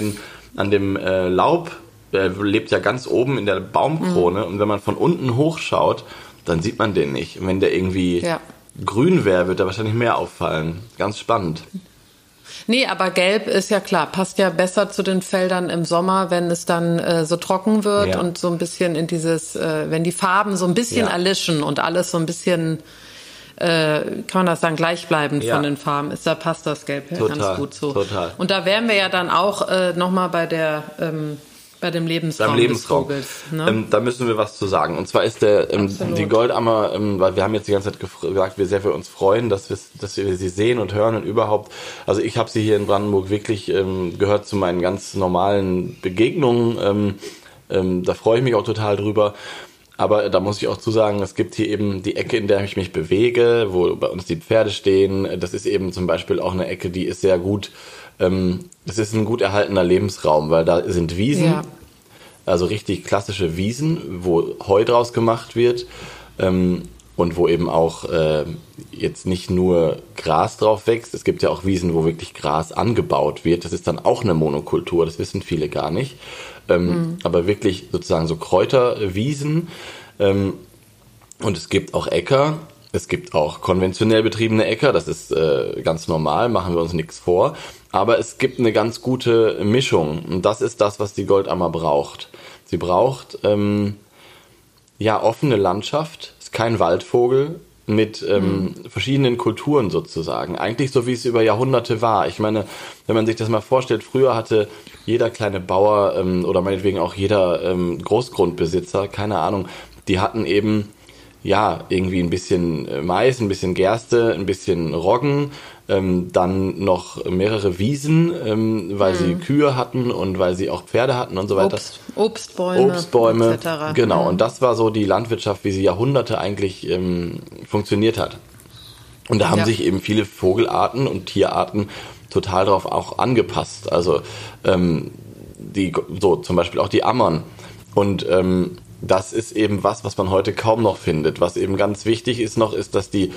an dem äh, Laub. Der lebt ja ganz oben in der Baumkrone mhm. und wenn man von unten hochschaut, dann sieht man den nicht. Und wenn der irgendwie ja. grün wäre, wird er wahrscheinlich mehr auffallen. Ganz spannend. Nee, aber gelb ist ja klar, passt ja besser zu den Feldern im Sommer, wenn es dann äh, so trocken wird ja. und so ein bisschen in dieses, äh, wenn die Farben so ein bisschen erlischen und alles so ein bisschen kann man das sagen, gleichbleibend ja. von den Farben ist, da passt das Gelb total, ganz gut zu. Total. Und da wären wir ja dann auch äh, nochmal bei der ähm, bei dem Lebensraum, Beim Lebensraum. des Vogels. Ne? Ähm, da müssen wir was zu sagen. Und zwar ist der ähm, die Goldammer, ähm, weil wir haben jetzt die ganze Zeit gesagt, wie sehr wir uns freuen, dass wir, dass wir sie sehen und hören und überhaupt. Also ich habe sie hier in Brandenburg wirklich ähm, gehört zu meinen ganz normalen Begegnungen. Ähm, ähm, da freue ich mich auch total drüber. Aber da muss ich auch zu sagen, es gibt hier eben die Ecke, in der ich mich bewege, wo bei uns die Pferde stehen. Das ist eben zum Beispiel auch eine Ecke, die ist sehr gut. Ähm, das ist ein gut erhaltener Lebensraum, weil da sind Wiesen, ja. also richtig klassische Wiesen, wo Heu draus gemacht wird. Ähm, und wo eben auch äh, jetzt nicht nur Gras drauf wächst, es gibt ja auch Wiesen, wo wirklich Gras angebaut wird. Das ist dann auch eine Monokultur, das wissen viele gar nicht ähm, mhm. aber wirklich sozusagen so Kräuterwiesen. Ähm, und es gibt auch Äcker. Es gibt auch konventionell betriebene Äcker, das ist äh, ganz normal, machen wir uns nichts vor. Aber es gibt eine ganz gute Mischung und das ist das, was die Goldammer braucht. Sie braucht ähm, ja offene Landschaft, ist kein Waldvogel, mit ähm, mhm. verschiedenen Kulturen sozusagen. Eigentlich so wie es über Jahrhunderte war. Ich meine, wenn man sich das mal vorstellt, früher hatte jeder kleine Bauer ähm, oder meinetwegen auch jeder ähm, Großgrundbesitzer, keine Ahnung, die hatten eben ja irgendwie ein bisschen äh, Mais, ein bisschen Gerste, ein bisschen Roggen, ähm, dann noch mehrere Wiesen, ähm, weil mhm. sie Kühe hatten und weil sie auch Pferde hatten und so weiter. Obst, Obstbäume, Obstbäume etc. Genau, mhm. und das war so die Landwirtschaft, wie sie Jahrhunderte eigentlich ähm, funktioniert hat. Und da haben ja. sich eben viele Vogelarten und Tierarten total darauf auch angepasst. Also ähm, die, so zum Beispiel auch die Ammern. Und ähm, das ist eben was, was man heute kaum noch findet. Was eben ganz wichtig ist noch, ist, dass die,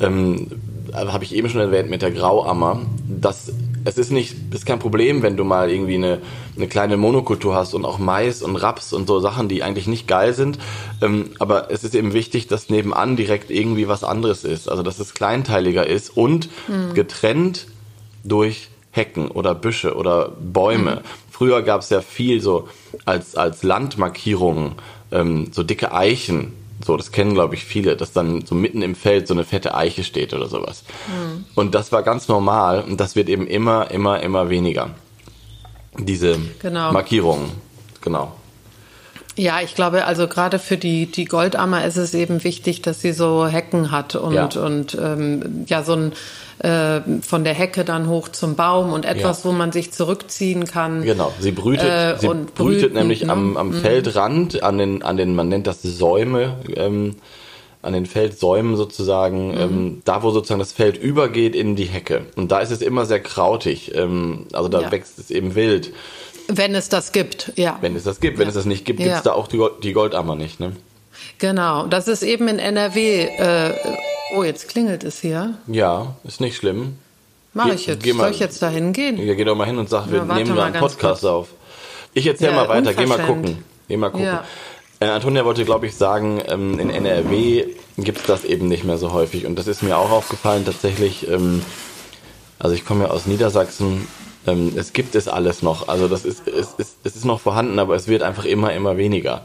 ähm, habe ich eben schon erwähnt mit der Grauammer, dass es ist nicht, ist kein Problem, wenn du mal irgendwie eine, eine kleine Monokultur hast und auch Mais und Raps und so Sachen, die eigentlich nicht geil sind. Ähm, aber es ist eben wichtig, dass nebenan direkt irgendwie was anderes ist. Also dass es kleinteiliger ist und mhm. getrennt durch Hecken oder Büsche oder Bäume. Mhm. Früher gab es ja viel so als, als Landmarkierungen, ähm, so dicke Eichen. So, das kennen, glaube ich, viele, dass dann so mitten im Feld so eine fette Eiche steht oder sowas. Mhm. Und das war ganz normal und das wird eben immer, immer, immer weniger. Diese genau. Markierungen. Genau. Ja, ich glaube, also gerade für die, die Goldammer ist es eben wichtig, dass sie so Hecken hat und, ja. und ähm, ja, so ein äh, von der Hecke dann hoch zum Baum und etwas, ja. wo man sich zurückziehen kann. Genau, sie brütet, äh, sie brütet brüten, nämlich ne? am, am mhm. Feldrand, an den, an den, man nennt das Säume, ähm, an den Feldsäumen sozusagen, mhm. ähm, da wo sozusagen das Feld übergeht in die Hecke. Und da ist es immer sehr krautig, ähm, also da ja. wächst es eben wild. Wenn es das gibt, ja. Wenn es das gibt. Wenn ja. es das nicht gibt, gibt es da auch die, Gold, die Goldammer nicht, ne? Genau, das ist eben in NRW. Äh, oh, jetzt klingelt es hier. Ja, ist nicht schlimm. Mach ich jetzt. Geh mal, Soll ich jetzt da hingehen? Ja, geh doch mal hin und sag, wir ja, nehmen mal einen Podcast kurz. auf. Ich erzähl ja, mal weiter, geh mal gucken. Geh mal gucken. Ja. Äh, Antonia wollte, glaube ich, sagen, ähm, in NRW gibt es das eben nicht mehr so häufig. Und das ist mir auch aufgefallen tatsächlich. Ähm, also ich komme ja aus Niedersachsen. Ähm, es gibt es alles noch. Also das ist, es, ist, es ist noch vorhanden, aber es wird einfach immer, immer weniger.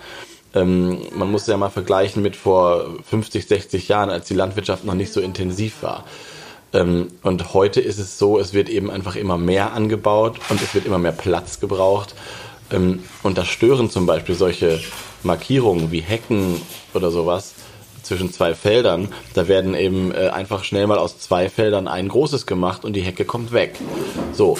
Ähm, man muss ja mal vergleichen mit vor 50, 60 Jahren, als die Landwirtschaft noch nicht so intensiv war. Ähm, und heute ist es so, es wird eben einfach immer mehr angebaut und es wird immer mehr Platz gebraucht. Ähm, und da stören zum Beispiel solche Markierungen wie Hecken oder sowas zwischen zwei Feldern. Da werden eben äh, einfach schnell mal aus zwei Feldern ein großes gemacht und die Hecke kommt weg. So,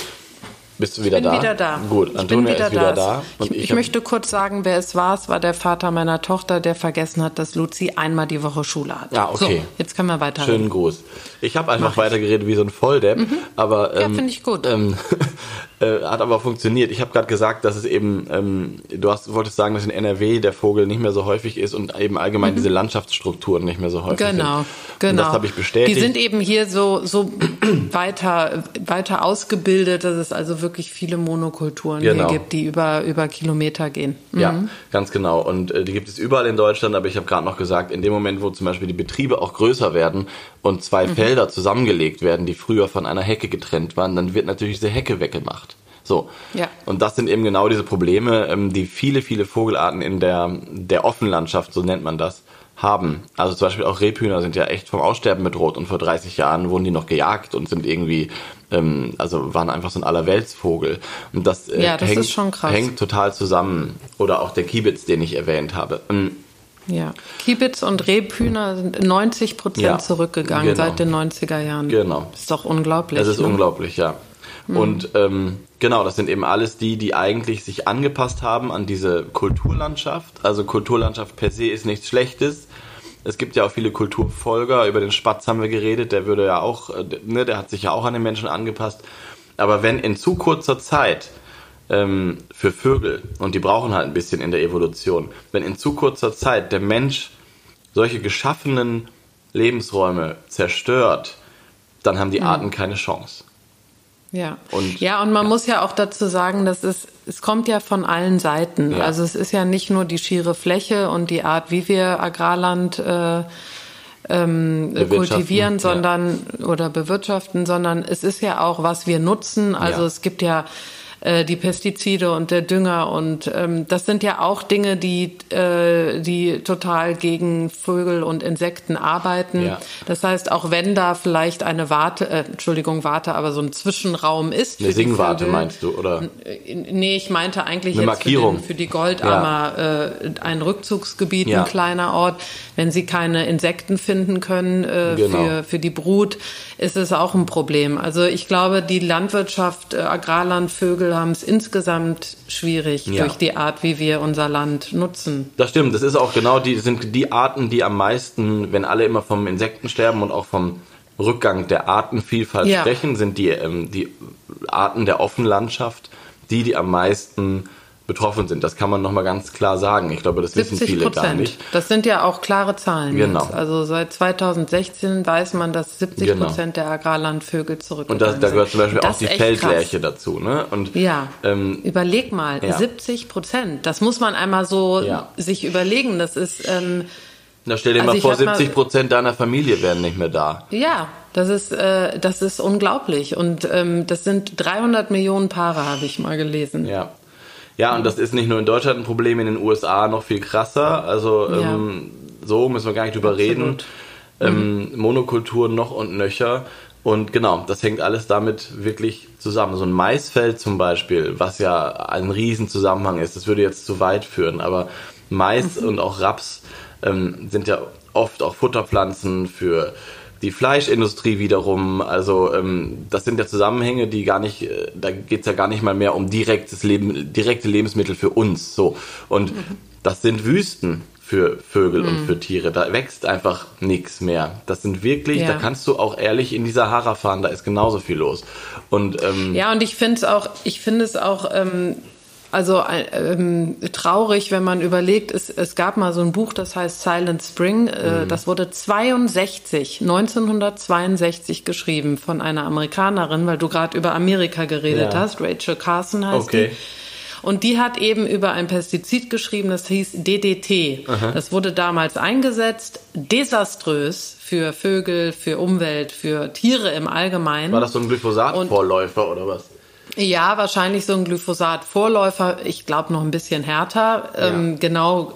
bist du wieder ich bin da? wieder da. Gut, Antonia wieder ist wieder da. da. ich, ich, ich möchte kurz sagen, wer es war. Es war der Vater meiner Tochter, der vergessen hat, dass Luzi einmal die Woche Schule hat. Ja, okay. So, jetzt können wir weiter. Schönen Gruß. Ich habe einfach weitergeredet wie so ein Volldepp, mhm. aber ähm, ja, finde ich gut. Ähm, äh, hat aber funktioniert. Ich habe gerade gesagt, dass es eben, ähm, du hast, wolltest sagen, dass in NRW der Vogel nicht mehr so häufig ist und eben allgemein mhm. diese Landschaftsstrukturen nicht mehr so häufig genau, sind. Genau, genau. das habe ich bestätigt. Die sind eben hier so so weiter weiter ausgebildet, dass es also wirklich viele Monokulturen genau. hier gibt, die über, über Kilometer gehen. Mhm. Ja, ganz genau. Und äh, die gibt es überall in Deutschland, aber ich habe gerade noch gesagt, in dem Moment, wo zum Beispiel die Betriebe auch größer werden und zwei mhm. Felder zusammengelegt werden, die früher von einer Hecke getrennt waren, dann wird natürlich diese Hecke weggemacht. So. Ja. Und das sind eben genau diese Probleme, ähm, die viele, viele Vogelarten in der, der Offenlandschaft, so nennt man das, haben. Also zum Beispiel auch Rebhühner sind ja echt vom Aussterben bedroht und vor 30 Jahren wurden die noch gejagt und sind irgendwie, ähm, also waren einfach so ein Allerweltsvogel. Und das, äh, ja, das hängt, hängt, total zusammen. Oder auch der Kiebitz, den ich erwähnt habe. Ähm, ja, Kiebitz und Rebhühner sind 90 Prozent ja, zurückgegangen genau. seit den 90er Jahren. Genau. Das ist doch unglaublich. Das ist ne? unglaublich, ja. Mhm. Und ähm, genau, das sind eben alles die, die eigentlich sich angepasst haben an diese Kulturlandschaft. Also Kulturlandschaft per se ist nichts Schlechtes. Es gibt ja auch viele Kulturfolger. Über den Spatz haben wir geredet. Der würde ja auch, äh, ne, der hat sich ja auch an den Menschen angepasst. Aber wenn in zu kurzer Zeit ähm, für Vögel, und die brauchen halt ein bisschen in der Evolution, wenn in zu kurzer Zeit der Mensch solche geschaffenen Lebensräume zerstört, dann haben die mhm. Arten keine Chance. Ja. Und, ja, und man ja. muss ja auch dazu sagen, dass es, es kommt ja von allen Seiten. Ja. Also es ist ja nicht nur die schiere Fläche und die Art, wie wir Agrarland äh, ähm, kultivieren, sondern ja. oder bewirtschaften, sondern es ist ja auch, was wir nutzen. Also es gibt ja äh, die Pestizide und der Dünger und ähm, das sind ja auch Dinge, die äh, die total gegen Vögel und Insekten arbeiten. Ja. Das heißt, auch wenn da vielleicht eine Warte, äh, Entschuldigung, Warte, aber so ein Zwischenraum ist. Eine Singwarte meinst du, oder? Äh, nee, ich meinte eigentlich Eine jetzt für, den, für, die Goldammer ja. äh, ein Rückzugsgebiet, ja. ein kleiner Ort. Wenn sie keine Insekten finden können äh, genau. für, für die Brut, ist es auch ein Problem. Also ich glaube, die Landwirtschaft, äh, Agrarland, Vögel haben es insgesamt schwierig ja. durch die Art, wie wir unser Land nutzen. Das stimmt. Das ist auch genau die, sind die Arten, die am meisten, wenn alle immer vom Insektensterben und auch vom Rückgang der Artenvielfalt ja. sprechen, sind die, ähm, die Arten der Offenlandschaft, die, die am meisten betroffen sind. Das kann man nochmal ganz klar sagen. Ich glaube, das wissen viele gar nicht. Das sind ja auch klare Zahlen. Genau. Jetzt. Also seit 2016 weiß man, dass 70 genau. Prozent der Agrarlandvögel zurückgegangen Und das, da gehört zum Beispiel auch die Feldlerche dazu. Ne? Und, ja, ähm, überleg mal, ja. 70 Prozent. Das muss man einmal so ja. sich überlegen. Das ist... Ähm, na, stell dir also mal vor, 70 Prozent deiner Familie wären nicht mehr da. Ja, das ist, äh, das ist unglaublich. Und ähm, das sind 300 Millionen Paare, habe ich mal gelesen. Ja. Ja, und das ist nicht nur in Deutschland ein Problem, in den USA noch viel krasser. Also ja. ähm, so müssen wir gar nicht drüber Absolut. reden. Ähm, mhm. Monokultur noch und nöcher. Und genau, das hängt alles damit wirklich zusammen. So ein Maisfeld zum Beispiel, was ja ein Riesenzusammenhang ist, das würde jetzt zu weit führen, aber Mais mhm. und auch Raps ähm, sind ja oft auch Futterpflanzen für die Fleischindustrie wiederum, also ähm, das sind ja Zusammenhänge, die gar nicht, äh, da geht's ja gar nicht mal mehr um direktes Leben, direkte Lebensmittel für uns. So. Und mhm. das sind Wüsten für Vögel mhm. und für Tiere. Da wächst einfach nichts mehr. Das sind wirklich, ja. da kannst du auch ehrlich in die Sahara fahren, da ist genauso viel los. Und, ähm, ja, und ich finde es auch, ich finde es auch, ähm, also ähm, traurig, wenn man überlegt, es, es gab mal so ein Buch, das heißt Silent Spring. Äh, mhm. Das wurde 62, 1962 geschrieben von einer Amerikanerin, weil du gerade über Amerika geredet ja. hast. Rachel Carson heißt okay. die. Und die hat eben über ein Pestizid geschrieben, das hieß DDT. Aha. Das wurde damals eingesetzt, desaströs für Vögel, für Umwelt, für Tiere im Allgemeinen. War das so ein Glyphosat-Vorläufer oder was? Ja, wahrscheinlich so ein Glyphosat-Vorläufer. Ich glaube noch ein bisschen härter. Ja. Ähm, genau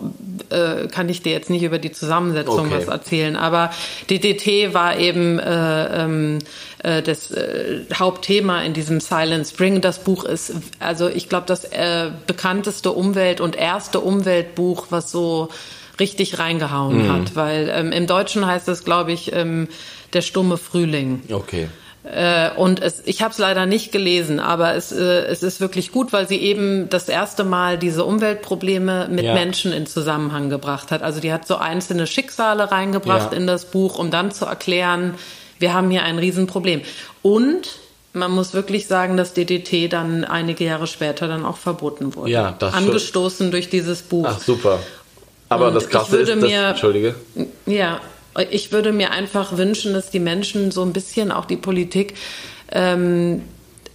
äh, kann ich dir jetzt nicht über die Zusammensetzung okay. was erzählen. Aber DDT war eben äh, ähm, äh, das äh, Hauptthema in diesem Silent Spring. Das Buch ist, also ich glaube, das äh, bekannteste Umwelt- und erste Umweltbuch, was so richtig reingehauen mhm. hat. Weil ähm, im Deutschen heißt es, glaube ich, ähm, der stumme Frühling. Okay. Äh, und es, ich habe es leider nicht gelesen, aber es, äh, es ist wirklich gut, weil sie eben das erste Mal diese Umweltprobleme mit ja. Menschen in Zusammenhang gebracht hat. Also die hat so einzelne Schicksale reingebracht ja. in das Buch, um dann zu erklären, wir haben hier ein Riesenproblem. Und man muss wirklich sagen, dass DDT dann einige Jahre später dann auch verboten wurde. Ja, das Angestoßen durch dieses Buch. Ach super. Aber Und das Krasse ist, dass, mir, Entschuldige. Ja, ich würde mir einfach wünschen, dass die Menschen so ein bisschen, auch die Politik, ähm,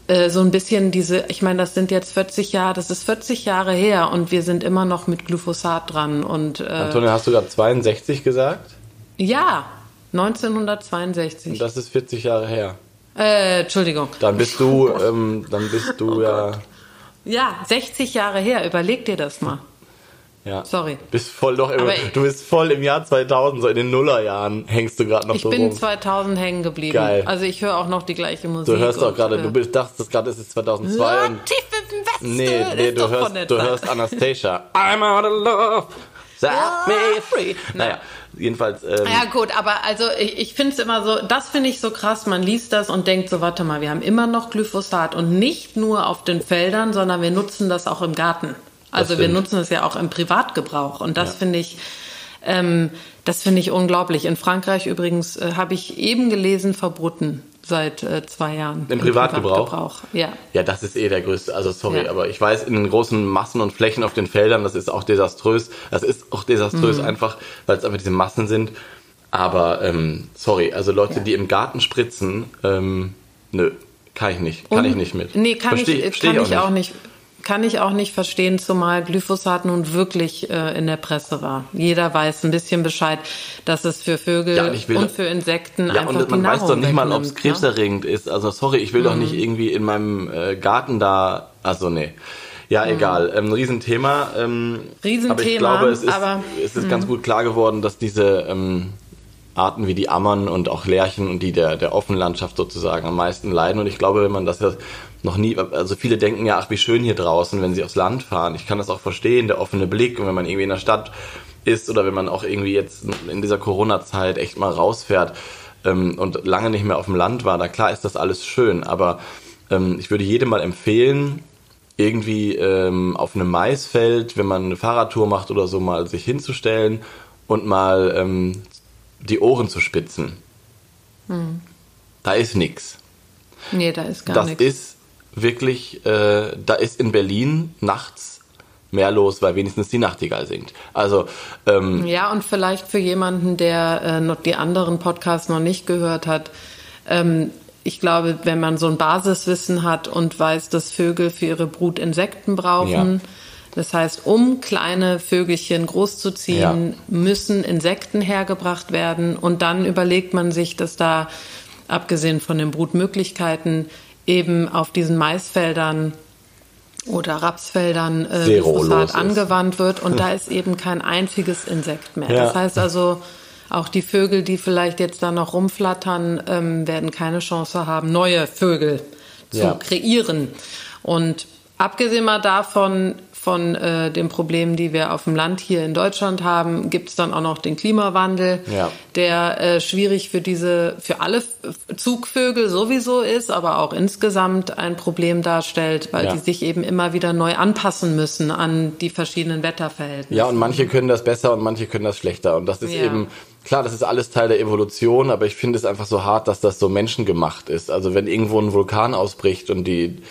äh, so ein bisschen diese, ich meine, das sind jetzt 40 Jahre, das ist 40 Jahre her und wir sind immer noch mit Glyphosat dran. Und, äh, Antonia, hast du gerade 62 gesagt? Ja, 1962. Und das ist 40 Jahre her. Äh, Entschuldigung. Dann bist du, ähm, dann bist du oh ja. Ja, 60 Jahre her. Überleg dir das mal. Ja. Sorry. Bist voll doch im, du bist voll im Jahr 2000, so in den Nullerjahren hängst du gerade noch ich so rum. Ich bin 2000 hängen geblieben. Geil. Also ich höre auch noch die gleiche Musik. Du hörst doch gerade, du bist, dachtest gerade, es ist 2002 ja, und tief im Westen. Nee, nee, du hörst, du hörst Anastasia. I'm out of love. Set me free. Naja, jedenfalls. Ähm, ja gut, aber also ich, ich finde es immer so, das finde ich so krass. Man liest das und denkt so, warte mal, wir haben immer noch Glyphosat und nicht nur auf den Feldern, sondern wir nutzen das auch im Garten. Also wir nutzen es ja auch im Privatgebrauch und das ja. finde ich, ähm, das finde ich unglaublich. In Frankreich übrigens äh, habe ich eben gelesen, verboten seit äh, zwei Jahren. Im, Im Privatgebrauch? Privatgebrauch? Ja. Ja, das ist eh der größte. Also sorry, ja. aber ich weiß, in den großen Massen und Flächen auf den Feldern, das ist auch desaströs. Das ist auch desaströs mhm. einfach, weil es einfach diese Massen sind. Aber ähm, sorry, also Leute, ja. die im Garten spritzen, ähm, nö, kann ich nicht, kann und, ich nicht mit. Nee, kann Versteh, ich, kann ich auch nicht. Auch nicht kann ich auch nicht verstehen, zumal Glyphosat nun wirklich äh, in der Presse war. Jeder weiß ein bisschen Bescheid, dass es für Vögel ja, will, und für Insekten ja, einfach und man weiß doch nicht mal, ob es ne? krebserregend ne? ist. Also sorry, ich will mhm. doch nicht irgendwie in meinem äh, Garten da. Also nee. Ja, mhm. egal. Ähm, Riesenthema. Ähm, Riesenthema. Aber ich glaube, es ist, aber, es ist ganz mhm. gut klar geworden, dass diese ähm, Arten wie die Ammern und auch Lerchen und die der, der Offenlandschaft sozusagen am meisten leiden. Und ich glaube, wenn man das ja noch nie, also viele denken ja, ach, wie schön hier draußen, wenn sie aufs Land fahren. Ich kann das auch verstehen, der offene Blick und wenn man irgendwie in der Stadt ist oder wenn man auch irgendwie jetzt in dieser Corona-Zeit echt mal rausfährt ähm, und lange nicht mehr auf dem Land war, da klar ist das alles schön, aber ähm, ich würde jedem mal empfehlen, irgendwie ähm, auf einem Maisfeld, wenn man eine Fahrradtour macht oder so, mal sich hinzustellen und mal ähm, die Ohren zu spitzen. Hm. Da ist nichts. Nee, da ist gar nichts. Das ist wirklich, äh, da ist in Berlin nachts mehr los, weil wenigstens die Nachtigall singt. Also ähm, ja, und vielleicht für jemanden, der äh, noch die anderen Podcasts noch nicht gehört hat, ähm, ich glaube, wenn man so ein Basiswissen hat und weiß, dass Vögel für ihre Brut Insekten brauchen, ja. das heißt, um kleine Vögelchen großzuziehen, ja. müssen Insekten hergebracht werden und dann überlegt man sich, dass da abgesehen von den Brutmöglichkeiten eben auf diesen Maisfeldern oder Rapsfeldern äh, Glyphosat angewandt wird und da ist eben kein einziges Insekt mehr. Ja. Das heißt also, auch die Vögel, die vielleicht jetzt da noch rumflattern, ähm, werden keine Chance haben, neue Vögel zu ja. kreieren. Und abgesehen mal davon von äh, den Problemen, die wir auf dem Land hier in Deutschland haben, gibt es dann auch noch den Klimawandel, ja. der äh, schwierig für diese, für alle Zugvögel sowieso ist, aber auch insgesamt ein Problem darstellt, weil ja. die sich eben immer wieder neu anpassen müssen an die verschiedenen Wetterverhältnisse. Ja, und manche können das besser und manche können das schlechter. Und das ist ja. eben klar, das ist alles Teil der Evolution, aber ich finde es einfach so hart, dass das so menschengemacht ist. Also wenn irgendwo ein Vulkan ausbricht und die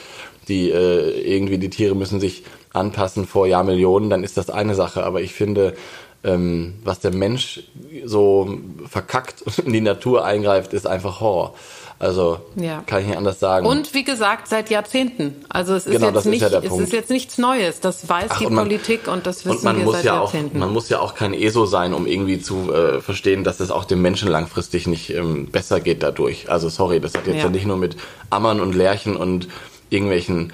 die äh, irgendwie die Tiere müssen sich anpassen vor Jahrmillionen, dann ist das eine Sache. Aber ich finde, ähm, was der Mensch so verkackt in die Natur eingreift, ist einfach Horror. Also ja. kann ich nicht anders sagen. Und wie gesagt, seit Jahrzehnten. Also es ist, genau, jetzt, nicht, ist ja es ist jetzt nichts Neues. Das weiß Ach, die man, Politik und das wissen und man wir muss seit ja Jahrzehnten. Auch, man muss ja auch kein ESO sein, um irgendwie zu äh, verstehen, dass es auch dem Menschen langfristig nicht ähm, besser geht dadurch. Also sorry, das hat jetzt ja. ja nicht nur mit Ammern und Lerchen und irgendwelchen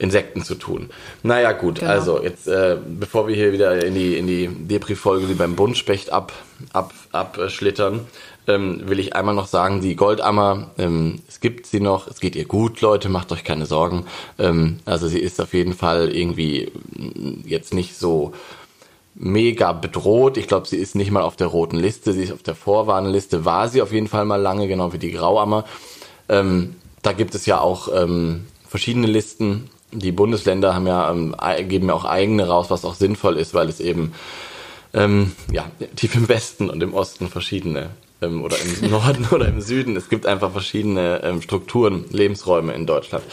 Insekten zu tun. Naja, gut, genau. also jetzt, äh, bevor wir hier wieder in die, in die Depri-Folge wie beim Buntspecht ab, ab, abschlittern, ähm, will ich einmal noch sagen, die Goldammer, ähm, es gibt sie noch, es geht ihr gut, Leute, macht euch keine Sorgen. Ähm, also sie ist auf jeden Fall irgendwie jetzt nicht so mega bedroht. Ich glaube, sie ist nicht mal auf der roten Liste, sie ist auf der Vorwarnliste, war sie auf jeden Fall mal lange, genau wie die Grauammer. Ähm, da gibt es ja auch ähm, verschiedene Listen die Bundesländer haben ja, ähm, geben ja auch eigene raus, was auch sinnvoll ist, weil es eben ähm, ja, tief im Westen und im Osten verschiedene ähm, oder im Norden oder im Süden. Es gibt einfach verschiedene ähm, Strukturen, Lebensräume in Deutschland.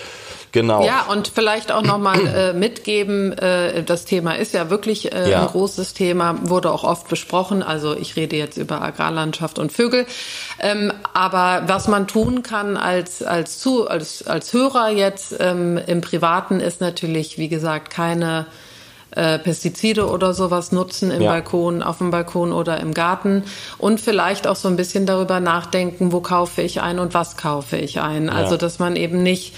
Genau. Ja, und vielleicht auch nochmal äh, mitgeben, äh, das Thema ist ja wirklich äh, ja. ein großes Thema, wurde auch oft besprochen. Also ich rede jetzt über Agrarlandschaft und Vögel. Ähm, aber was man tun kann als, als, zu, als, als Hörer jetzt ähm, im Privaten ist natürlich, wie gesagt, keine äh, Pestizide oder sowas nutzen im ja. Balkon, auf dem Balkon oder im Garten und vielleicht auch so ein bisschen darüber nachdenken, wo kaufe ich ein und was kaufe ich ein. Also dass man eben nicht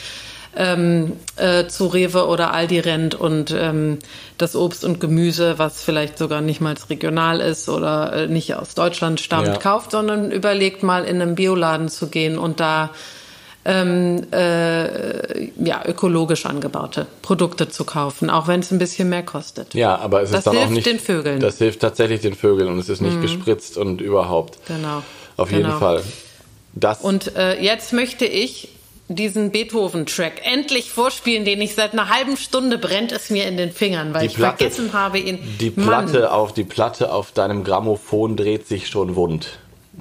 ähm, äh, zu Rewe oder Aldi rennt und ähm, das Obst und Gemüse, was vielleicht sogar nicht mal regional ist oder äh, nicht aus Deutschland stammt, ja. kauft, sondern überlegt mal in einen Bioladen zu gehen und da ähm, äh, ja, ökologisch angebaute Produkte zu kaufen, auch wenn es ein bisschen mehr kostet. Ja, aber es das ist dann hilft auch nicht den Vögeln. Das hilft tatsächlich den Vögeln und es ist nicht mhm. gespritzt und überhaupt. Genau. Auf genau. jeden Fall. Das und äh, jetzt möchte ich diesen Beethoven-Track endlich vorspielen, den ich seit einer halben Stunde brennt es mir in den Fingern, weil die ich Platte, vergessen habe ihn. Die Platte Mann. auf die Platte auf deinem Grammophon dreht sich schon wund.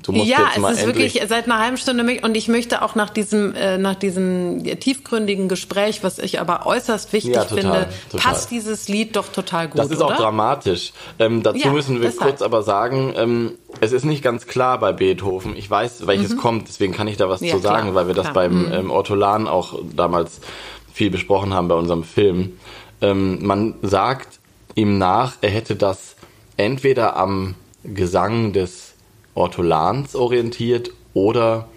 Du musst ja, jetzt mal es ist wirklich seit einer halben Stunde und ich möchte auch nach diesem äh, nach diesem tiefgründigen Gespräch, was ich aber äußerst wichtig ja, total, finde, total. passt dieses Lied doch total gut. Das ist oder? auch dramatisch. Ähm, dazu ja, müssen wir deshalb. kurz aber sagen, ähm, es ist nicht ganz klar bei Beethoven. Ich weiß, welches mhm. kommt, deswegen kann ich da was ja, zu sagen, klar, weil wir das klar. beim mhm. ähm, Ortolan auch damals viel besprochen haben bei unserem Film. Ähm, man sagt ihm nach, er hätte das entweder am Gesang des Ortolans orientiert oder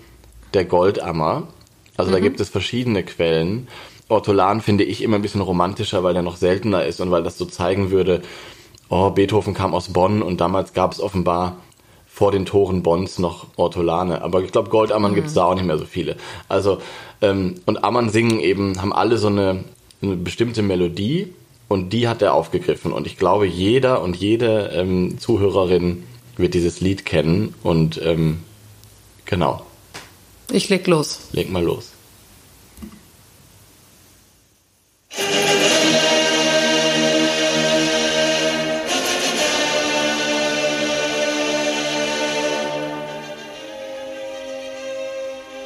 der Goldammer. Also mhm. da gibt es verschiedene Quellen. Ortolan finde ich immer ein bisschen romantischer, weil der noch seltener ist und weil das so zeigen würde, oh, Beethoven kam aus Bonn und damals gab es offenbar vor den Toren Bonns noch Ortolane. Aber ich glaube, Goldammern mhm. gibt es da auch nicht mehr so viele. Also, ähm, und Ammern singen eben, haben alle so eine, eine, bestimmte Melodie und die hat er aufgegriffen. Und ich glaube, jeder und jede ähm, Zuhörerin wird dieses Lied kennen und ähm, genau. Ich leg los. Leg mal los.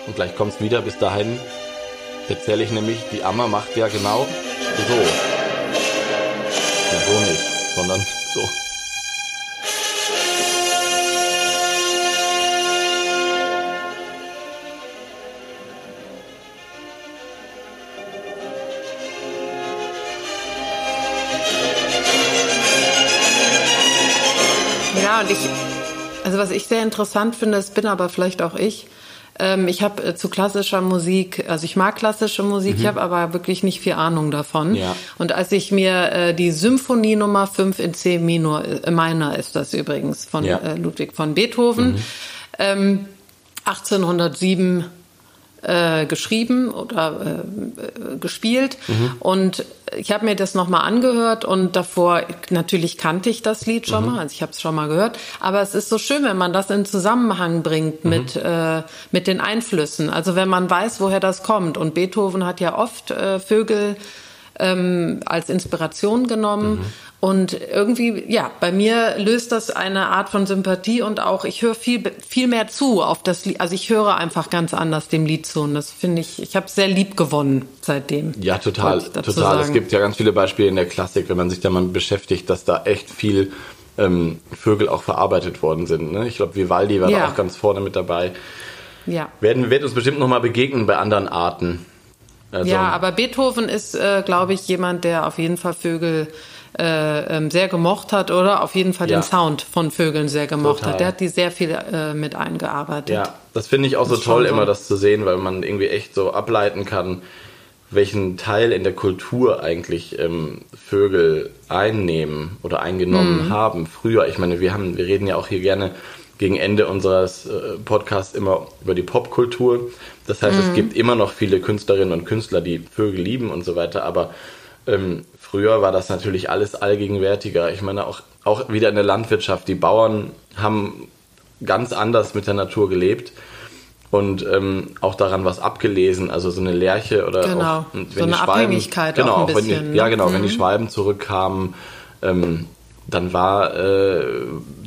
Und gleich kommt's wieder. Bis dahin erzähle ich nämlich, die Amma macht ja genau so. Ja, so nicht, sondern so. Und ich, also was ich sehr interessant finde, das bin aber vielleicht auch ich, ähm, ich habe äh, zu klassischer Musik, also ich mag klassische Musik, mhm. ich habe aber wirklich nicht viel Ahnung davon. Ja. Und als ich mir äh, die Symphonie Nummer 5 in C Minor, äh, Minor ist das übrigens, von ja. äh, Ludwig von Beethoven, mhm. ähm, 1807 äh, geschrieben oder äh, gespielt. Mhm. Und ich habe mir das nochmal angehört und davor, natürlich kannte ich das Lied schon mhm. mal, also ich habe es schon mal gehört. Aber es ist so schön, wenn man das in Zusammenhang bringt mhm. mit, äh, mit den Einflüssen. Also wenn man weiß, woher das kommt. Und Beethoven hat ja oft äh, Vögel ähm, als Inspiration genommen. Und irgendwie, ja, bei mir löst das eine Art von Sympathie und auch, ich höre viel, viel mehr zu auf das Lied. Also ich höre einfach ganz anders dem Lied zu. Und das finde ich, ich habe sehr lieb gewonnen seitdem. Ja, total, total. Sagen. Es gibt ja ganz viele Beispiele in der Klassik, wenn man sich da mal beschäftigt, dass da echt viel ähm, Vögel auch verarbeitet worden sind. Ne? Ich glaube, Vivaldi war ja. da auch ganz vorne mit dabei. Ja. Werden, wird uns bestimmt nochmal begegnen bei anderen Arten. Also, ja, aber Beethoven ist, äh, glaube ich, jemand, der auf jeden Fall Vögel äh, ähm, sehr gemocht hat oder auf jeden Fall ja. den Sound von Vögeln sehr gemocht Total. hat. Der hat die sehr viel äh, mit eingearbeitet. Ja, das finde ich auch das so toll, immer das zu sehen, weil man irgendwie echt so ableiten kann, welchen Teil in der Kultur eigentlich ähm, Vögel einnehmen oder eingenommen mhm. haben früher. Ich meine, wir haben, wir reden ja auch hier gerne gegen Ende unseres äh, Podcasts immer über die Popkultur. Das heißt, mhm. es gibt immer noch viele Künstlerinnen und Künstler, die Vögel lieben und so weiter, aber ähm, Früher war das natürlich alles allgegenwärtiger. Ich meine, auch, auch wieder in der Landwirtschaft. Die Bauern haben ganz anders mit der Natur gelebt und ähm, auch daran was abgelesen. Also so eine Lerche oder genau. auch, wenn so eine Schwalben, Abhängigkeit genau, auch ein bisschen. Wenn die, ja, genau. Mhm. Wenn die. Schwalben zurückkamen, ähm, dann war äh,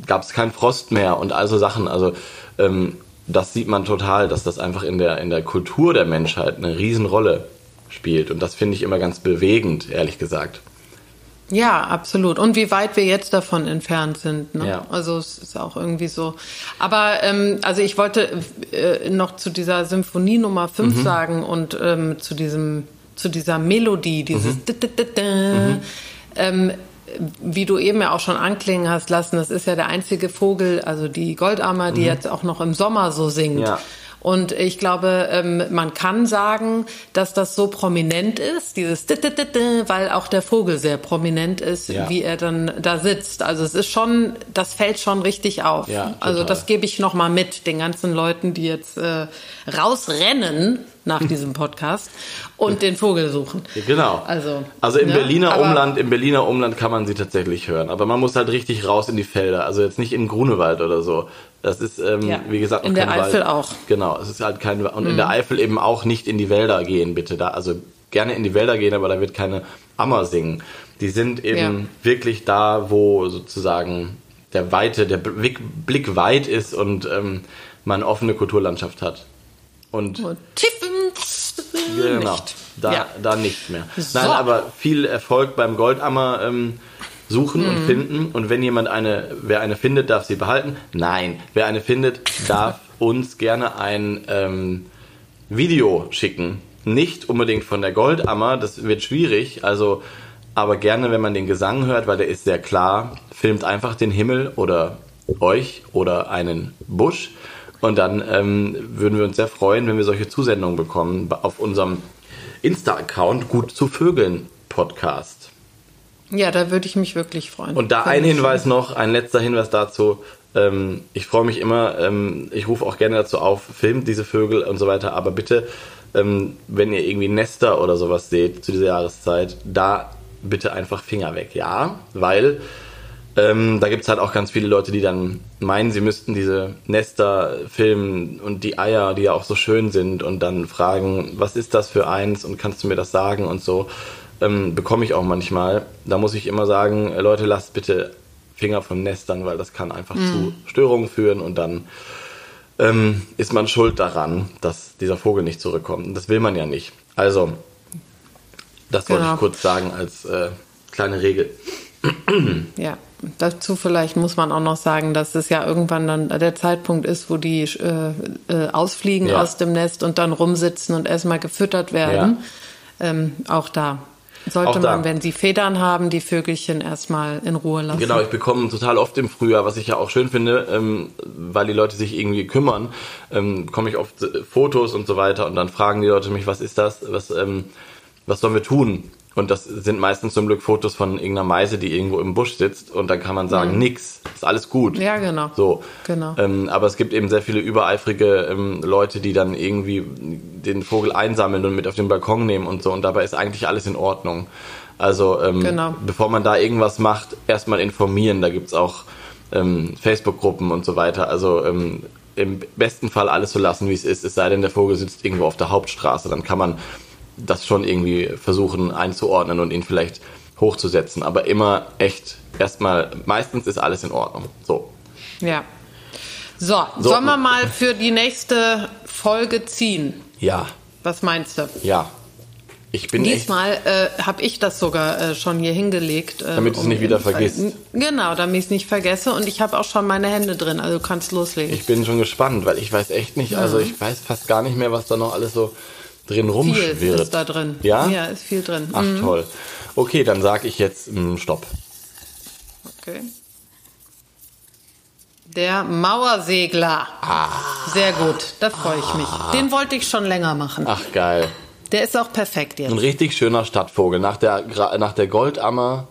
gab es keinen Frost mehr und also Sachen. Also ähm, das sieht man total, dass das einfach in der in der Kultur der Menschheit eine Riesenrolle spielt. Und das finde ich immer ganz bewegend, ehrlich gesagt. Ja, absolut. Und wie weit wir jetzt davon entfernt sind. Ne? Ja. Also es ist auch irgendwie so. Aber ähm, also ich wollte äh, noch zu dieser Symphonie Nummer 5 mhm. sagen und ähm, zu diesem zu dieser Melodie, dieses mhm. mhm. ähm, wie du eben ja auch schon anklingen hast lassen, das ist ja der einzige Vogel, also die Goldammer, die jetzt auch noch im Sommer so singt. Ja. Und ich glaube, ähm, man kann sagen, dass das so prominent ist, dieses weil auch der Vogel sehr prominent ist, ja. wie er dann da sitzt. Also es ist schon, das fällt schon richtig auf. Ja, also das gebe ich noch mal mit den ganzen Leuten, die jetzt äh, rausrennen nach diesem Podcast und den Vogel suchen. Genau. Also, also im ja, Berliner Umland, im Berliner Umland kann man sie tatsächlich hören, aber man muss halt richtig raus in die Felder, also jetzt nicht in Grunewald oder so. Das ist, ähm, ja, wie gesagt, in der Eifel Wald. auch. Genau, es ist halt kein und mhm. in der Eifel eben auch nicht in die Wälder gehen, bitte da. Also gerne in die Wälder gehen, aber da wird keine Ammer singen. Die sind eben ja. wirklich da, wo sozusagen der weite, der Blick, Blick weit ist und ähm, man offene Kulturlandschaft hat. Und, und genau, nicht. Da, ja. da nicht mehr. So. Nein, aber viel Erfolg beim Goldammer ähm, suchen mhm. und finden. Und wenn jemand eine, wer eine findet, darf sie behalten. Nein, wer eine findet, darf uns gerne ein ähm, Video schicken. Nicht unbedingt von der Goldammer, das wird schwierig. Also, aber gerne, wenn man den Gesang hört, weil der ist sehr klar, filmt einfach den Himmel oder euch oder einen Busch und dann ähm, würden wir uns sehr freuen, wenn wir solche Zusendungen bekommen auf unserem Insta-Account Gut zu Vögeln Podcast. Ja, da würde ich mich wirklich freuen. Und da ein Hinweis noch, ein letzter Hinweis dazu. Ähm, ich freue mich immer, ähm, ich rufe auch gerne dazu auf, filmt diese Vögel und so weiter, aber bitte, ähm, wenn ihr irgendwie Nester oder sowas seht zu dieser Jahreszeit, da bitte einfach Finger weg, ja, weil ähm, da gibt es halt auch ganz viele Leute, die dann meinen, sie müssten diese Nester filmen und die Eier, die ja auch so schön sind und dann fragen, was ist das für eins und kannst du mir das sagen und so. Ähm, bekomme ich auch manchmal. Da muss ich immer sagen, äh, Leute, lasst bitte Finger von Nestern, weil das kann einfach mhm. zu Störungen führen und dann ähm, ist man schuld daran, dass dieser Vogel nicht zurückkommt. Und das will man ja nicht. Also, das genau. wollte ich kurz sagen als äh, kleine Regel. Ja dazu vielleicht muss man auch noch sagen, dass es ja irgendwann dann der Zeitpunkt ist, wo die äh, äh, ausfliegen ja. aus dem Nest und dann rumsitzen und erstmal gefüttert werden. Ja. Ähm, auch da sollte man, wenn sie Federn haben, die Vögelchen erstmal in Ruhe lassen. Genau, ich bekomme total oft im Frühjahr, was ich ja auch schön finde, ähm, weil die Leute sich irgendwie kümmern, ähm, bekomme ich oft Fotos und so weiter und dann fragen die Leute mich, was ist das, was, ähm, was sollen wir tun? Und das sind meistens zum Glück Fotos von irgendeiner Meise, die irgendwo im Busch sitzt. Und dann kann man sagen, mhm. nix, ist alles gut. Ja, genau. So. Genau. Ähm, aber es gibt eben sehr viele übereifrige ähm, Leute, die dann irgendwie den Vogel einsammeln und mit auf den Balkon nehmen und so. Und dabei ist eigentlich alles in Ordnung. Also, ähm, genau. bevor man da irgendwas macht, erstmal informieren. Da gibt's auch ähm, Facebook-Gruppen und so weiter. Also, ähm, im besten Fall alles so lassen, wie es ist. Es sei denn, der Vogel sitzt irgendwo auf der Hauptstraße. Dann kann man das schon irgendwie versuchen einzuordnen und ihn vielleicht hochzusetzen. Aber immer echt, erstmal, meistens ist alles in Ordnung. So. Ja. So, so, sollen wir mal für die nächste Folge ziehen? Ja. Was meinst du? Ja. Ich bin Diesmal äh, habe ich das sogar äh, schon hier hingelegt. Äh, damit du es nicht wieder vergisst. Genau, damit ich es nicht vergesse. Und ich habe auch schon meine Hände drin, also du kannst loslegen. Ich bin schon gespannt, weil ich weiß echt nicht, also ich weiß fast gar nicht mehr, was da noch alles so drin rumschwirrt. Viel ist da drin. Ja? Ja, ist viel drin. Ach mhm. toll. Okay, dann sage ich jetzt mh, Stopp. Okay. Der Mauersegler. Ah. Sehr gut, da freue ich mich. Den wollte ich schon länger machen. Ach geil. Der ist auch perfekt jetzt. Ein richtig schöner Stadtvogel. Nach der, nach der Goldammer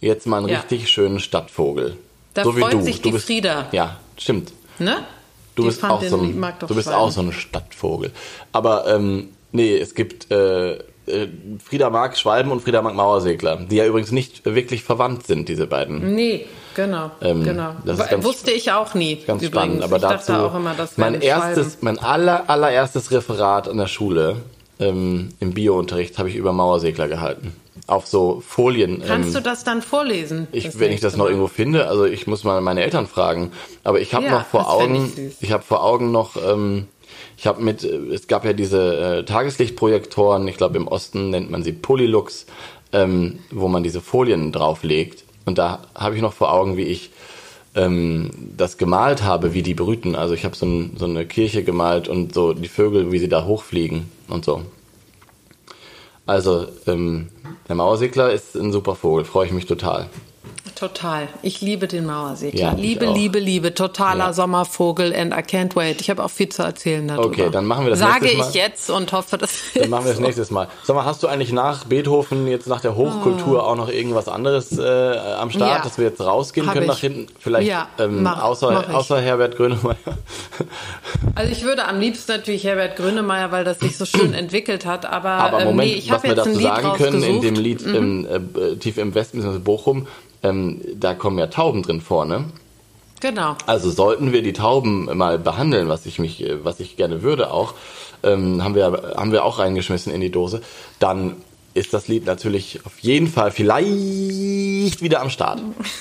jetzt mal einen ja. richtig schönen Stadtvogel. Da so freut wie du. sich du die bist, Frieda. Ja, stimmt. Ne? Du bist, auch so, ein, du bist auch so ein Stadtvogel. Aber ähm, nee, es gibt äh, äh, Frieda mag Schwalben und Frieda mag Mauersegler, die ja übrigens nicht wirklich verwandt sind, diese beiden. Nee, genau. Ähm, genau. Das Wusste ich auch nie. Ganz übrigens. spannend. Aber ich dazu auch immer, das mein erstes, mein aller, allererstes Referat an der Schule ähm, im Biounterricht habe ich über Mauersegler gehalten. Auf so Folien. Kannst ähm, du das dann vorlesen? Ich, wenn ich das noch irgendwo finde, also ich muss mal meine Eltern fragen. Aber ich habe Ja, noch vor Augen, ich ich habe vor Augen noch, ähm, ich habe mit, äh, es gab ja diese äh, Tageslichtprojektoren, ich glaube im Osten nennt man sie Polylux, ähm, wo man diese Folien drauflegt. Und da habe ich noch vor Augen, wie ich ähm, das gemalt habe, wie die brüten. Also ich habe so, ein, so eine Kirche gemalt und so die Vögel, wie sie da hochfliegen und so. Also ähm, der Mauersegler ist ein super Vogel, freue ich mich total. Total. Ich liebe den Mauersegler. Ja, liebe, liebe, liebe. Totaler Ja. Sommervogel and I can't wait. Ich habe auch viel zu erzählen darüber. Okay, dann machen wir das Sage nächstes Mal. ich jetzt und hoffe, dass Dann machen wir das nächstes Mal. Sag mal, hast du eigentlich nach Beethoven, jetzt nach der Hochkultur, auch noch irgendwas anderes äh, am Start. Ja. dass wir jetzt rausgehen Hab können ich. nach hinten? Vielleicht Ja, ähm, mach- außer, mach außer Herbert Grönemeyer. Also ich würde am liebsten natürlich Herbert Grönemeyer, weil das sich so schön entwickelt hat. Aber, Aber ähm, Moment, nee, ich was habe wir jetzt ein Lied sagen können, in dem rausgesucht. Mhm. Lied ähm, äh, Tief im Westen. Bochum, ähm, da kommen ja Tauben drin vor, ne? Genau. Also sollten wir die Tauben mal behandeln, was ich mich, äh, was ich gerne würde auch, ähm, haben wir, haben wir auch reingeschmissen in die Dose, dann ist das Lied natürlich auf jeden Fall vielleicht wieder am Start.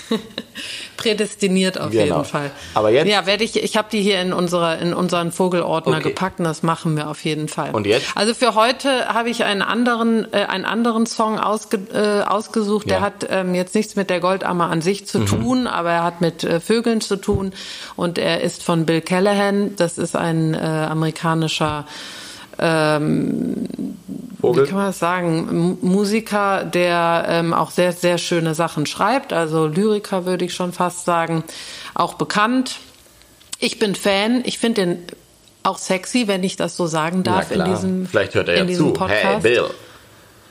Prädestiniert auf Genau. jeden Fall. Aber jetzt- Ja, werde ich, ich habe die hier in, unserer, in unseren Vogelordner Okay. gepackt und das machen wir auf jeden Fall. Und jetzt? Also für heute habe ich einen anderen, äh, einen anderen Song ausge, äh, ausgesucht. Der Ja. Mhm. hat ähm, jetzt nichts mit der Goldammer an sich zu tun, aber er hat mit äh, Vögeln zu tun und er ist von Bill Callahan. Das ist ein äh, amerikanischer Vogel. wie kann man das sagen, M- Musiker, der ähm, auch sehr, sehr schöne Sachen schreibt, also Lyriker würde ich schon fast sagen, auch bekannt. Ich bin Fan, ich finde den auch sexy, wenn ich das so sagen darf in diesem Vielleicht hört er in ja zu. Podcast. Hey Bill.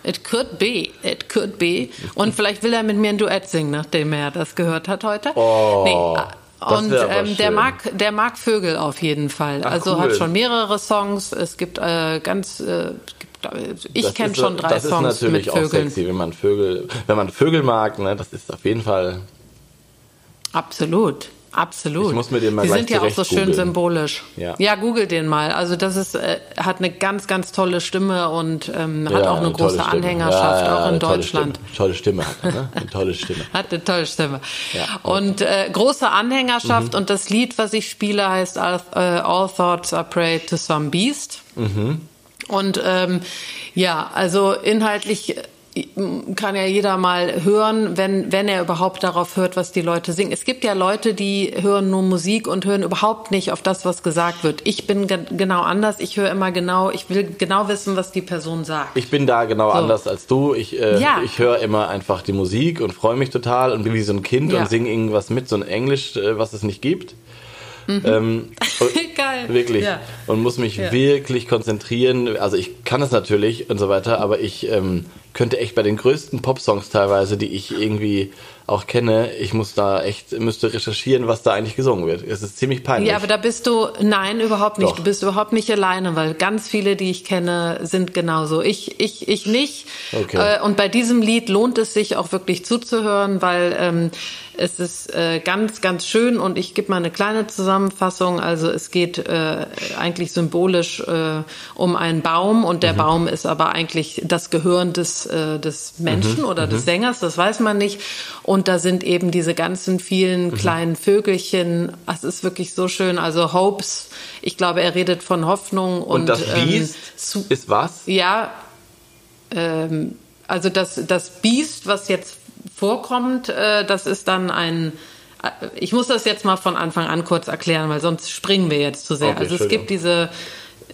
It could be, it could be. Und vielleicht will er mit mir ein Duett singen, nachdem er das gehört hat heute. Oh, das Und ähm, der mag, der mag Vögel auf jeden Fall. Ach, also cool. hat schon mehrere Songs. Es gibt äh, ganz, äh, gibt, äh, ich Das kenne schon drei das Songs ist natürlich mit auch Vögeln. sexy, wenn man Vögel, wenn man Vögel mag, ne, das ist auf jeden Fall. Absolut. Absolut. Ich muss mir den mal Die sind ja auch so schön googeln. symbolisch. Ja. ja, google den mal. Also das ist, äh, hat eine ganz, ganz tolle Stimme und ähm, hat Ja, auch eine große tolle Stimme. Anhängerschaft, Ja, auch in eine tolle Deutschland. Stimme. Tolle Stimme hat er, ne? Eine tolle Stimme. Hat eine tolle Stimme. Und äh, große Mhm. Anhängerschaft und das Lied, was ich spiele, heißt All, äh, All Thoughts Are Prey to Some Beast. Mhm. Und ähm, ja, also inhaltlich kann ja jeder mal hören, wenn, wenn er überhaupt darauf hört, was die Leute singen. Es gibt ja Leute, die hören nur Musik und hören überhaupt nicht auf das, was gesagt wird. Ich bin ge genau anders. Ich höre immer genau, ich will genau wissen, was die Person sagt. Ich bin da genau anders als du. Ich, äh, Ja. ich höre immer einfach die Musik und freue mich total und bin wie so ein Kind Ja. und singe irgendwas mit, so ein Englisch, äh, was es nicht gibt. Ähm, und- Geil. Wirklich. Ja. Und muss mich wirklich konzentrieren. Also ich kann es natürlich und so weiter, aber ich ähm, könnte echt bei den größten Popsongs teilweise, die ich irgendwie auch kenne, ich muss da echt, müsste recherchieren, was da eigentlich gesungen wird. Es ist ziemlich peinlich. Ja, aber da bist du, nein, überhaupt nicht. Doch. Du bist überhaupt nicht alleine, weil ganz viele, die ich kenne, sind genauso. Ich, ich, ich nicht. Okay. Äh, und bei diesem Lied lohnt es sich auch wirklich zuzuhören, weil ähm, es ist äh, ganz, ganz schön und ich gebe mal eine kleine Zusammenfassung. Also es geht äh, eigentlich symbolisch äh, um einen Baum und der mhm. Baum ist aber eigentlich das Gehirn des, äh, des Menschen mhm. oder mhm. des Sängers, das weiß man nicht. Und da sind eben diese ganzen vielen mhm. kleinen Vögelchen. Es ist wirklich so schön. Also Hopes, ich glaube, er redet von Hoffnung. Und, und das Biest ähm, ist was? Ja, ähm, also das, das Biest, was jetzt vorkommt, äh, das ist dann ein äh, ich muss das jetzt mal von Anfang an kurz erklären, weil sonst springen wir jetzt zu sehr. Okay, also es gibt diese,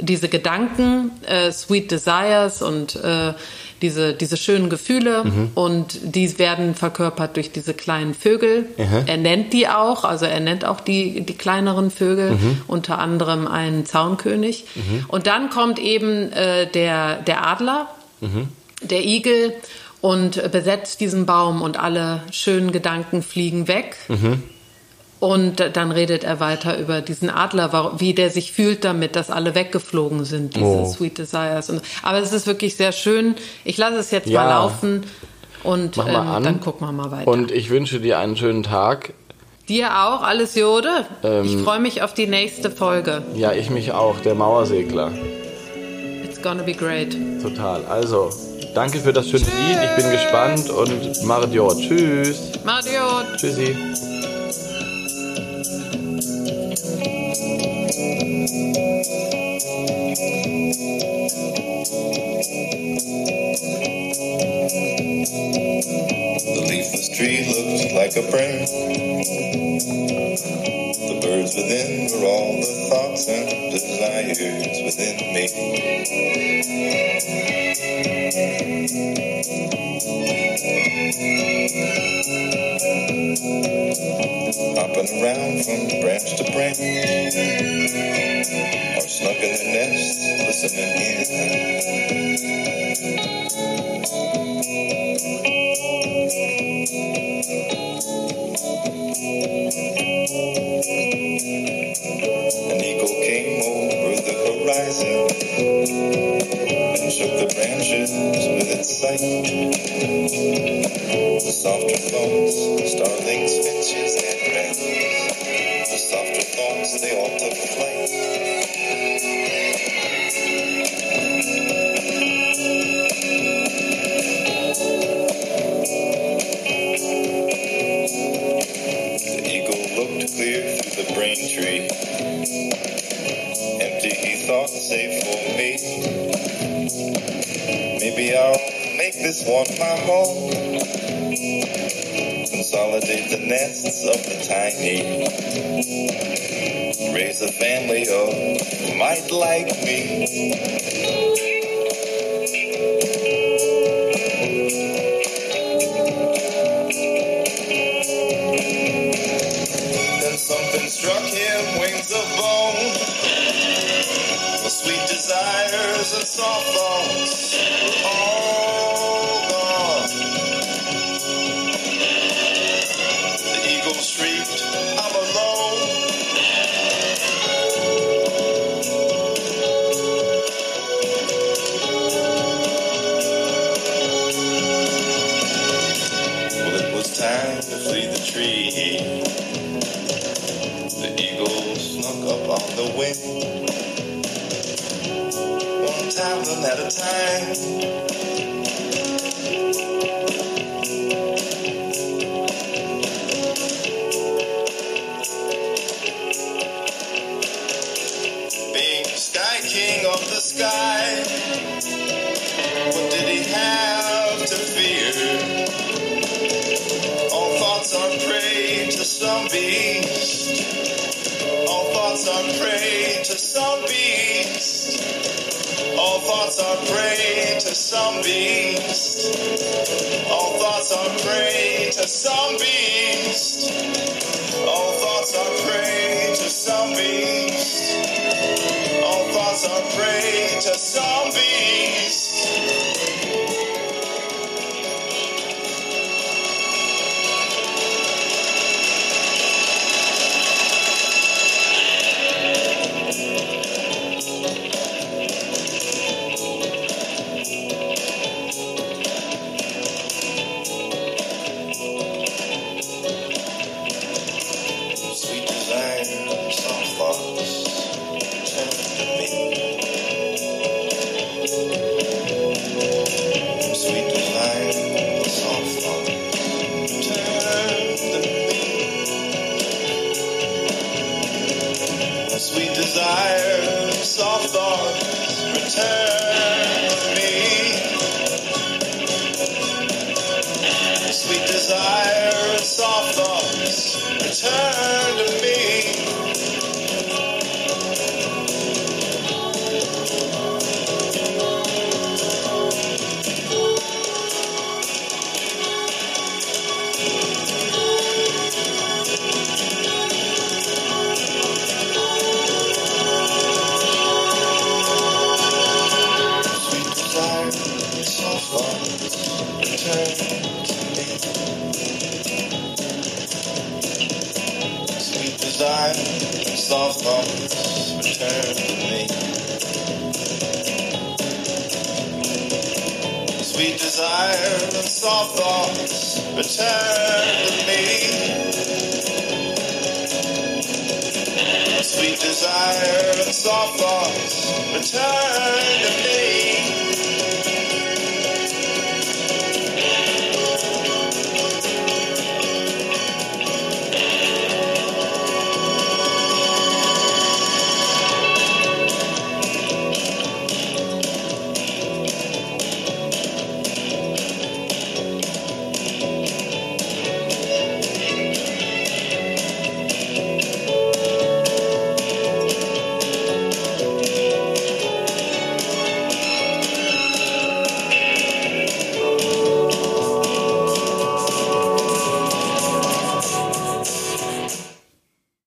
diese Gedanken, äh, Sweet Desires und äh, diese, diese schönen Gefühle mhm. und die werden verkörpert durch diese kleinen Vögel. Aha. Er nennt die auch, also er nennt auch die, die kleineren Vögel, mhm. unter anderem einen Zaunkönig. Mhm. Und dann kommt eben äh, der, der Adler, mhm. der Igel und besetzt diesen Baum und alle schönen Gedanken fliegen weg. Mhm. Und dann redet er weiter über diesen Adler, wie der sich fühlt damit, dass alle weggeflogen sind, diese oh. Sweet Desires. aber es ist wirklich sehr schön. Ich lasse es jetzt ja. mal laufen und ähm, dann gucken wir mal weiter. Und ich wünsche dir einen schönen Tag. Dir auch, alles Jode. Ähm, ich freue mich auf die nächste Folge. Ja, ich mich auch, der Mauersegler. It's gonna be great. Total. Also, Danke für das schöne Lied. Ich bin gespannt und Mardior. Tschüss. Mardior. Tschüssi. The leafless tree looks like a brain. The birds within are all the thoughts and desires within me. Hopping around from branch to branch, or snuck in the nest, listening in. An eagle came over the horizon and shook the branches with its sight. The softer thoughts, starlings, thoughts, they all took flight. The eagle looked clear through the brain tree. Empty, he thought, safe for me. Maybe I'll make this one my home. Consolidate the nests of the tiny. Raise a family oh, of might like me. So.